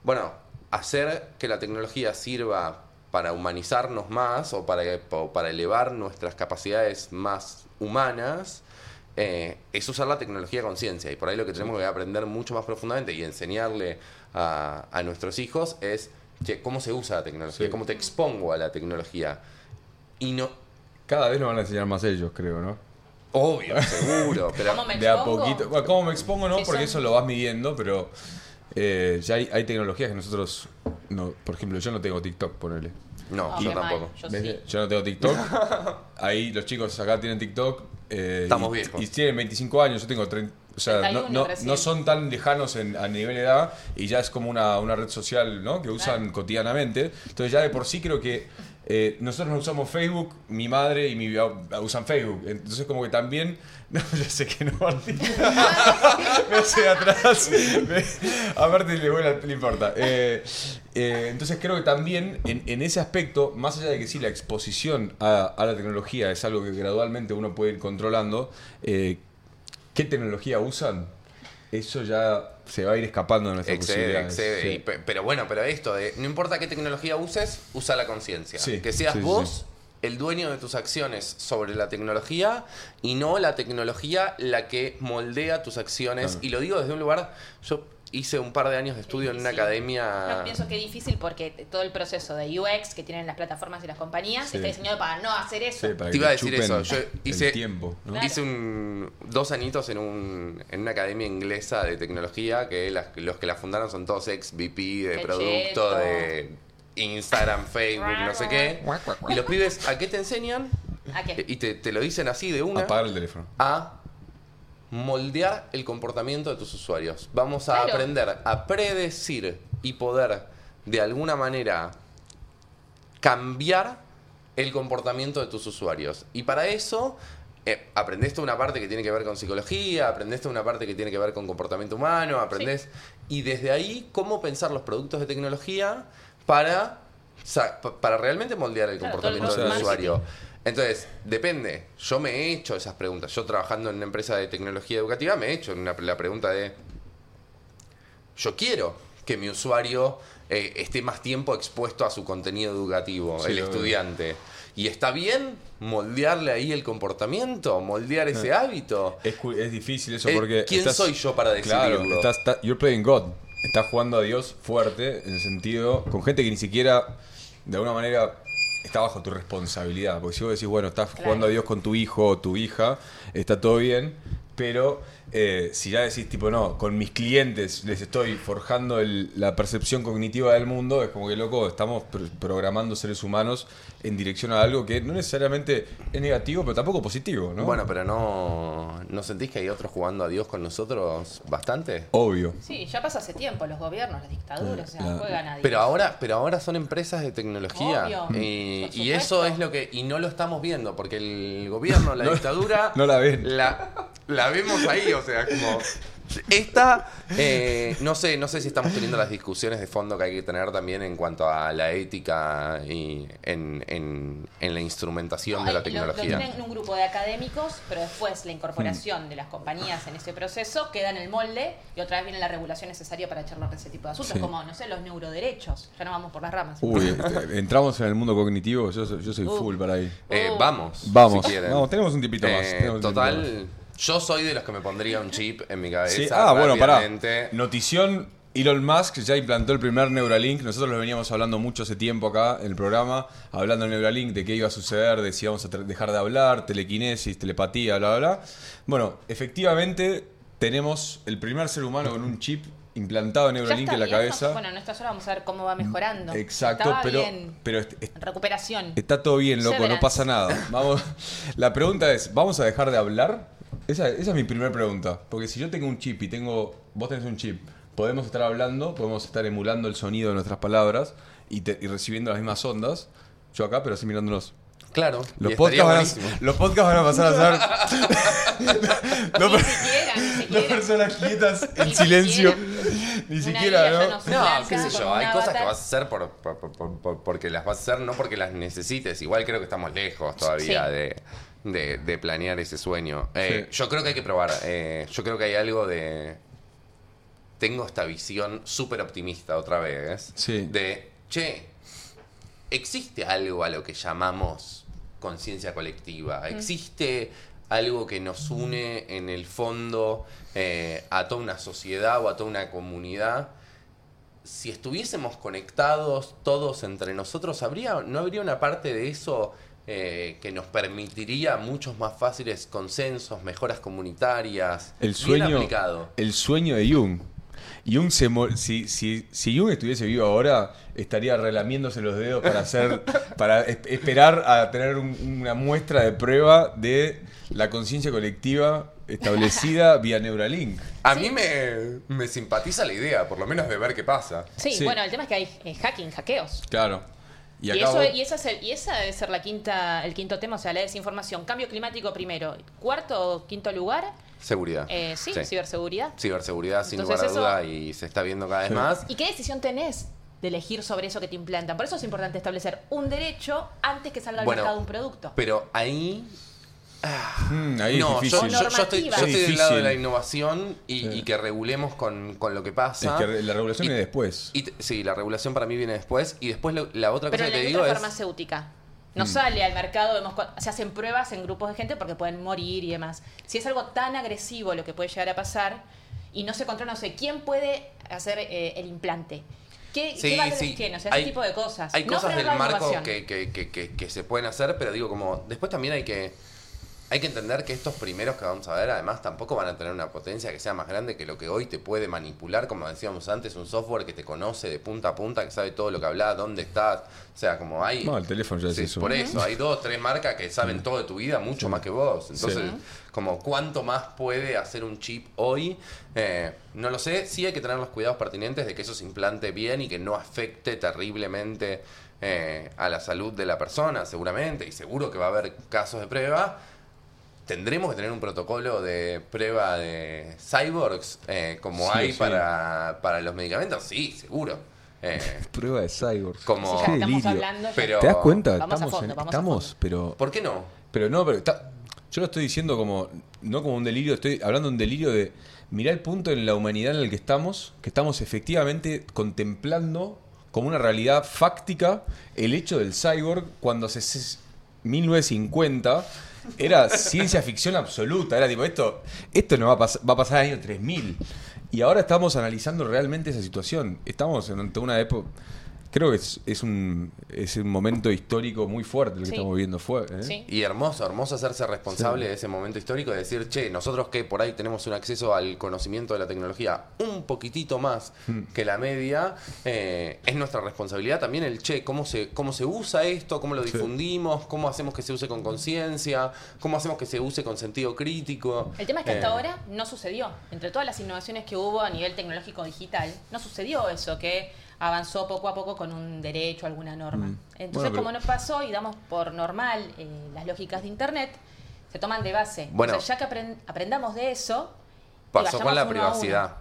bueno, hacer que la tecnología sirva para humanizarnos más o para, o para elevar nuestras capacidades más humanas, eh, es usar la tecnología con conciencia. Y por ahí lo que tenemos que aprender mucho más profundamente y enseñarle a, a nuestros hijos es che, cómo se usa la tecnología, Sí. cómo te expongo a la tecnología. Y no, Cada vez nos van a enseñar más ellos, creo, ¿no? obvio, seguro, pero... ¿Cómo me de a expongo? poquito. Bueno, ¿Cómo me expongo? No, ¿Qué porque son? eso lo vas midiendo, pero eh, ya hay, hay tecnologías que nosotros. No, por ejemplo, yo no tengo TikTok, ponele. No, Oh, yo tampoco. Yo. Yo no tengo TikTok. Ahí los chicos acá tienen TikTok. eh, Estamos y, viejos. Y tienen 25 años, yo tengo 30. O sea, no, 31 no, recién. no son tan lejanos en, a nivel de edad y ya es como una, una red social ¿no? que usan Claro. cotidianamente. Entonces ya de por sí creo que eh, nosotros no usamos Facebook, mi madre y mi vida usan Facebook. Entonces como que también... No, ya sé que no, Martín. me hace atrás. Me- aparte le, a- le importa. Eh, eh, entonces creo que también en, en ese aspecto, más allá de que sí la exposición a, a la tecnología es algo que gradualmente uno puede ir controlando, eh, ¿qué tecnología usan? Eso ya se va a ir escapando de nuestras Excede, posibilidades. excede. Sí. Y pero bueno, pero esto de no importa qué tecnología uses, usa la conciencia. Sí, que seas sí, vos el dueño de tus acciones sobre la tecnología y no la tecnología la que moldea tus acciones. Claro. Y lo digo desde un lugar, yo hice un par de años de estudio en una academia. No, pienso que es difícil porque todo el proceso de UX que tienen las plataformas y las compañías Sí. está diseñado para no hacer eso. Sí, para Te iba a decir eso, yo hice-. Hice un, dos añitos en, un, en una academia inglesa de tecnología, que las- los que la fundaron son todos ex VP de Qué producto, cheto. de Instagram, Facebook, no sé qué. Y los pibes, ¿a qué te enseñan? ¿A qué? Y te, te lo dicen así de una. Apagar el teléfono. a moldear el comportamiento de tus usuarios. Vamos a Claro. aprender a predecir y poder de alguna manera cambiar el comportamiento de tus usuarios. Y para eso eh, aprendés toda una parte que tiene que ver con psicología, aprendés toda una parte que tiene que ver con comportamiento humano, aprendés... Y desde ahí, cómo pensar los productos de tecnología para, para realmente moldear el Claro, comportamiento del usuario. Entonces, depende. Yo me he hecho esas preguntas. Yo trabajando en una empresa de tecnología educativa me he hecho una- la pregunta de, yo quiero que mi usuario eh, esté más tiempo expuesto a su contenido educativo, Sí, el estudiante. ¿Y está bien moldearle ahí el comportamiento, moldear ese hábito? Es, difícil eso porque. ¿quién soy yo para Claro, decidirlo? estás, está- you're playing God. Estás jugando a Dios fuerte en el sentido. con gente que ni siquiera, de alguna manera, está bajo tu responsabilidad. Porque si vos decís, bueno, estás Claro. jugando a Dios con tu hijo o tu hija, está todo bien. Pero eh, si ya decís, tipo, no, con mis clientes les estoy forjando el- la percepción cognitiva del mundo, es como que, loco, estamos pr- programando seres humanos en dirección a algo que no necesariamente es negativo, pero tampoco positivo, ¿no? Bueno, pero no, ¿no sentís que hay otros jugando a Dios con nosotros bastante? Obvio. Sí, ya pasa hace tiempo, los gobiernos, las dictaduras, o sea, Claro. juegan a Dios. Pero ahora, pero ahora son empresas de tecnología. Obvio. Y, eso es lo que. Y no lo estamos viendo, porque el gobierno, la dictadura. no la ven. La, la vemos ahí, o sea, como. Esta, eh, no sé, no sé si estamos teniendo las discusiones de fondo que hay que tener también en cuanto a la ética y en, en- en la instrumentación No, de la lo- tecnología. Lo, tienen un grupo de académicos, pero después la incorporación de las compañías en ese proceso queda en el molde y otra vez viene la regulación necesaria para charlar de ese tipo de asuntos, Sí. como, no sé, los neuroderechos. Ya no vamos por las ramas. Uy, este, entramos en el mundo cognitivo, yo, soy- yo soy Uh. full para ahí. Eh, vamos. Vamos, si quieren. vamos, tenemos un tipito más. Eh, tenemos un tipito más. Yo soy de los que me pondría un chip en mi cabeza. Sí, Ah, bueno, pará. Notición, Elon Musk ya implantó el primer Neuralink. Nosotros lo veníamos hablando mucho hace tiempo acá en el programa, hablando de Neuralink, de qué iba a suceder, de si íbamos a dejar de hablar, telequinesis, telepatía, bla, bla, bla. Bueno, efectivamente tenemos el primer ser humano con un chip implantado en Neuralink en la cabeza. bueno, en estas horas vamos a ver cómo va mejorando. Exacto, Estaba pero, bien. pero est- est- Recuperación. Está todo bien, loco, no pasa nada. Vamos. La pregunta es, ¿vamos a dejar de hablar? Esa, esa es mi primera pregunta. Porque si yo tengo un chip y tengo. Vos tenés un chip, podemos estar hablando, podemos estar emulando el sonido de nuestras palabras y, te- y recibiendo las mismas ondas. Yo acá, pero así mirándonos. Claro. Los podcasts, van a, los podcasts van a pasar a ser. dos, Ni siquiera, ni dos personas quietas en Ni silencio. siquiera. Ni siquiera, ¿no? no No, qué sé yo, hay cosas que vas a hacer por, por- por- por- porque las vas a hacer, no porque las necesites. Igual creo que estamos lejos todavía Sí. de, de- de planear ese sueño. Eh, Sí. Yo creo que hay que probar. eh, yo creo que hay algo de... Tengo esta visión súper optimista otra vez. Sí. De, che, existe algo a lo que llamamos conciencia colectiva. Existe algo que nos une en el fondo eh, a toda una sociedad o a toda una comunidad. Si estuviésemos conectados todos entre nosotros, ¿habría, ¿no habría una parte de eso eh, que nos permitiría muchos más fáciles consensos, mejoras comunitarias? El Bien sueño, aplicado. el sueño de Jung. Jung se si, si, si Jung estuviese vivo ahora, estaría relamiéndose los dedos para hacer, para es- esperar a tener un- una muestra de prueba de la conciencia colectiva establecida vía Neuralink. A mí me, me simpatiza la idea, por lo menos de ver qué pasa. Sí, Sí. bueno, el tema es que hay eh, hacking, hackeos. Claro. Y, Y, eso, y, esa es el- y esa debe ser la quinta, el quinto tema, o sea, la desinformación. Cambio climático primero. Cuarto o quinto lugar, Seguridad. eh, sí, ciberseguridad. Ciberseguridad, sin Entonces lugar a eso- duda, y se está viendo cada vez Sí. más. ¿Y qué decisión tenés de elegir sobre eso que te implantan? Por eso es importante establecer un derecho antes que salga al Bueno, mercado un producto. Pero ahí. Mm, ahí no, es yo, difícil. yo- yo estoy, yo Normativa. estoy Es del lado de la innovación y, Sí. y que regulemos con, con lo que pasa. Es que la regulación Y- viene después. Y sí, la regulación para mí viene después. Y después lo- la otra Pero cosa en que la te digo es. farmacéutica no sale al mercado, vemos se hacen pruebas en grupos de gente porque pueden morir y demás. Si es algo tan agresivo lo que puede llegar a pasar y no se controla, no sé, ¿quién puede hacer eh, el implante? ¿Qué, Sí, qué sí. tiene? O sea, Hay- ese tipo de cosas. Hay No cosas del marco que- que- que- que se pueden hacer, pero digo, como. Después también hay que. Hay que entender que estos primeros que vamos a ver, además, tampoco van a tener una potencia que sea más grande que lo que hoy te puede manipular, como decíamos antes, un software que te conoce de punta a punta, que sabe todo lo que hablas, dónde estás. O sea, como hay. No, el teléfono ya es Sí, eso. Por eso, hay dos, tres marcas que saben todo de tu vida mucho más que vos. Entonces, Sí. como cuánto más puede hacer un chip hoy, Eh, no lo sé. Sí hay que tener los cuidados pertinentes de que eso se implante bien y que no afecte terriblemente eh, a la salud de la persona, seguramente. Y seguro que va a haber casos de prueba. Tendremos que tener un protocolo de prueba de cyborgs eh, como Sí, hay sí. Para, para los medicamentos. Sí, seguro. Eh, Prueba de cyborg. Como- ya estamos delirio. hablando. Pero- ¿Te das cuenta? Vamos estamos, fondo, en- estamos pero ¿Por qué no? Pero no, pero está, yo lo estoy diciendo como, no como un delirio, estoy hablando de un delirio de, mirá el punto en la humanidad en el que estamos, que estamos efectivamente contemplando como una realidad fáctica el hecho del cyborg cuando hace ses- 1950 era ciencia ficción absoluta, era tipo, esto, esto no va a, pas- va a pasar el año 3000. Y ahora estamos analizando realmente esa situación. Estamos ante una época... Creo que es, es un, es un momento histórico muy fuerte el que Sí. estamos viviendo. Fue, ¿eh? Sí. Y hermoso, hermoso hacerse responsable de ese momento histórico de decir, che, nosotros que por ahí tenemos un acceso al conocimiento de la tecnología un poquitito más Hmm. que la media, eh, es nuestra responsabilidad también el, che, cómo se, cómo se usa esto, cómo lo difundimos, cómo hacemos que se use con conciencia, cómo hacemos que se use con sentido crítico. El tema es que hasta Eh, ahora no sucedió. Entre todas las innovaciones que hubo a nivel tecnológico digital, no sucedió eso, que avanzó poco a poco con un derecho, alguna norma. Mm. Entonces, Bueno, pero- como no pasó y damos por normal eh, las lógicas de Internet, se toman de base. Bueno. o sea, ya que apren- aprendamos de eso, y Pasó con la privacidad.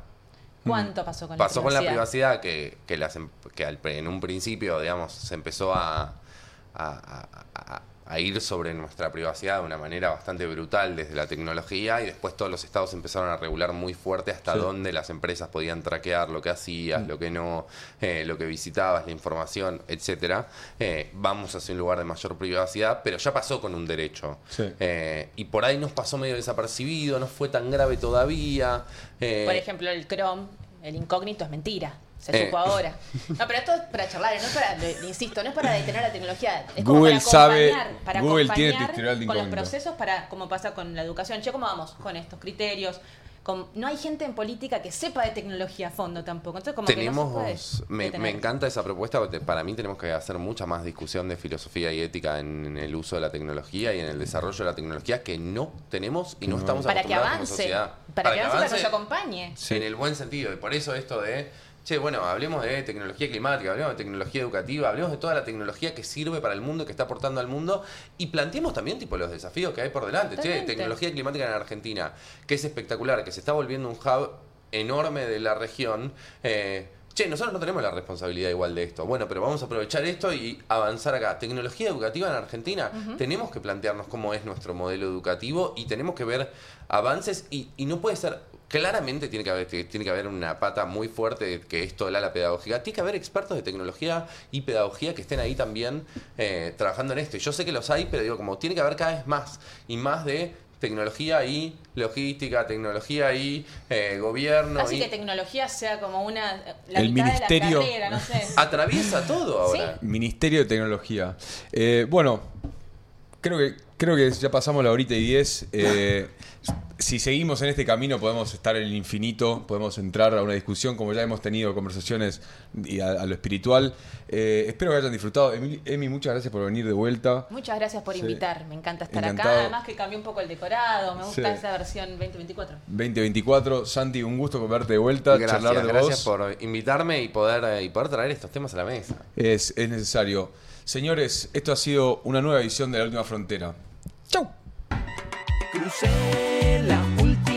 ¿Cuánto pasó con Pasó la con la privacidad? privacidad que, que, las em- que al- en un principio, digamos, se empezó a, a- a- a- a ir sobre nuestra privacidad de una manera bastante brutal desde la tecnología y después todos los estados empezaron a regular muy fuerte hasta Sí. dónde las empresas podían traquear lo que hacías, lo que no, eh, lo que visitabas, la información, etcétera. Eh, vamos hacia un lugar de mayor privacidad, pero ya pasó con un derecho. Sí. Eh, y por ahí nos pasó medio desapercibido, no fue tan grave todavía. Eh, Por ejemplo, el Chrome, el incógnito es mentira. Se Eh. supo ahora. No, pero esto es para charlar, no es para, le- insisto, no es para detener la tecnología. Es como Google para sabe- acompañar- para Google tiene acompañar historial de con los procesos para, como pasa con la educación. Che, ¿cómo vamos con estos criterios? Con- no hay gente en política que sepa de tecnología a fondo tampoco. Entonces, como que no se tenemos puede me, encanta esa propuesta porque para mí tenemos que hacer mucha más discusión de filosofía y ética en, en el uso de la tecnología y en el desarrollo de la tecnología que no tenemos y no, No. estamos Para que acostumbrados como avance. sociedad Para, que avance, para que nos acompañe. Sí. en el buen sentido y por eso esto de che bueno hablemos de tecnología climática hablemos de tecnología educativa hablemos de toda la tecnología que sirve para el mundo que está aportando al mundo y planteemos también tipo los desafíos que hay por delante che tecnología climática en Argentina que es espectacular que se está volviendo un hub enorme de la región eh, Che, nosotros no tenemos la responsabilidad igual de esto. Bueno, pero vamos a aprovechar esto y avanzar acá. Tecnología educativa en Argentina. Tenemos que plantearnos cómo es nuestro modelo educativo y tenemos que ver avances y, y no puede ser... Claramente tiene que, haber, tiene que haber una pata muy fuerte de que esto la ala pedagógica. Tiene que haber expertos de tecnología y pedagogía que estén ahí también eh, trabajando en esto. Y yo sé que los hay, pero digo, como tiene que haber cada vez más y más de tecnología y logística, tecnología y eh, gobierno. Y- que tecnología sea como una. La El mitad ministerio- de la carrera, no sé. Atraviesa todo ahora. Ministerio de Tecnología. Eh, bueno, creo que, creo que ya pasamos la horita y diez. Eh, si seguimos en este camino podemos estar en el infinito, podemos entrar a una discusión, como ya hemos tenido conversaciones y a, a lo espiritual. Eh, espero que hayan disfrutado. Emi, muchas gracias por venir de vuelta. Muchas gracias por Sí. invitar, me encanta estar Encantado. acá. Además que cambió un poco el decorado, me gusta Sí. esa versión 2024. 2024. Santi, un gusto verte de vuelta, Gracias, charlar de gracias vos. por invitarme y poder, eh, y poder traer estos temas a la mesa. Es, es necesario. Señores, esto ha sido una nueva edición de La Última Frontera. ¡Chau! Crucé la última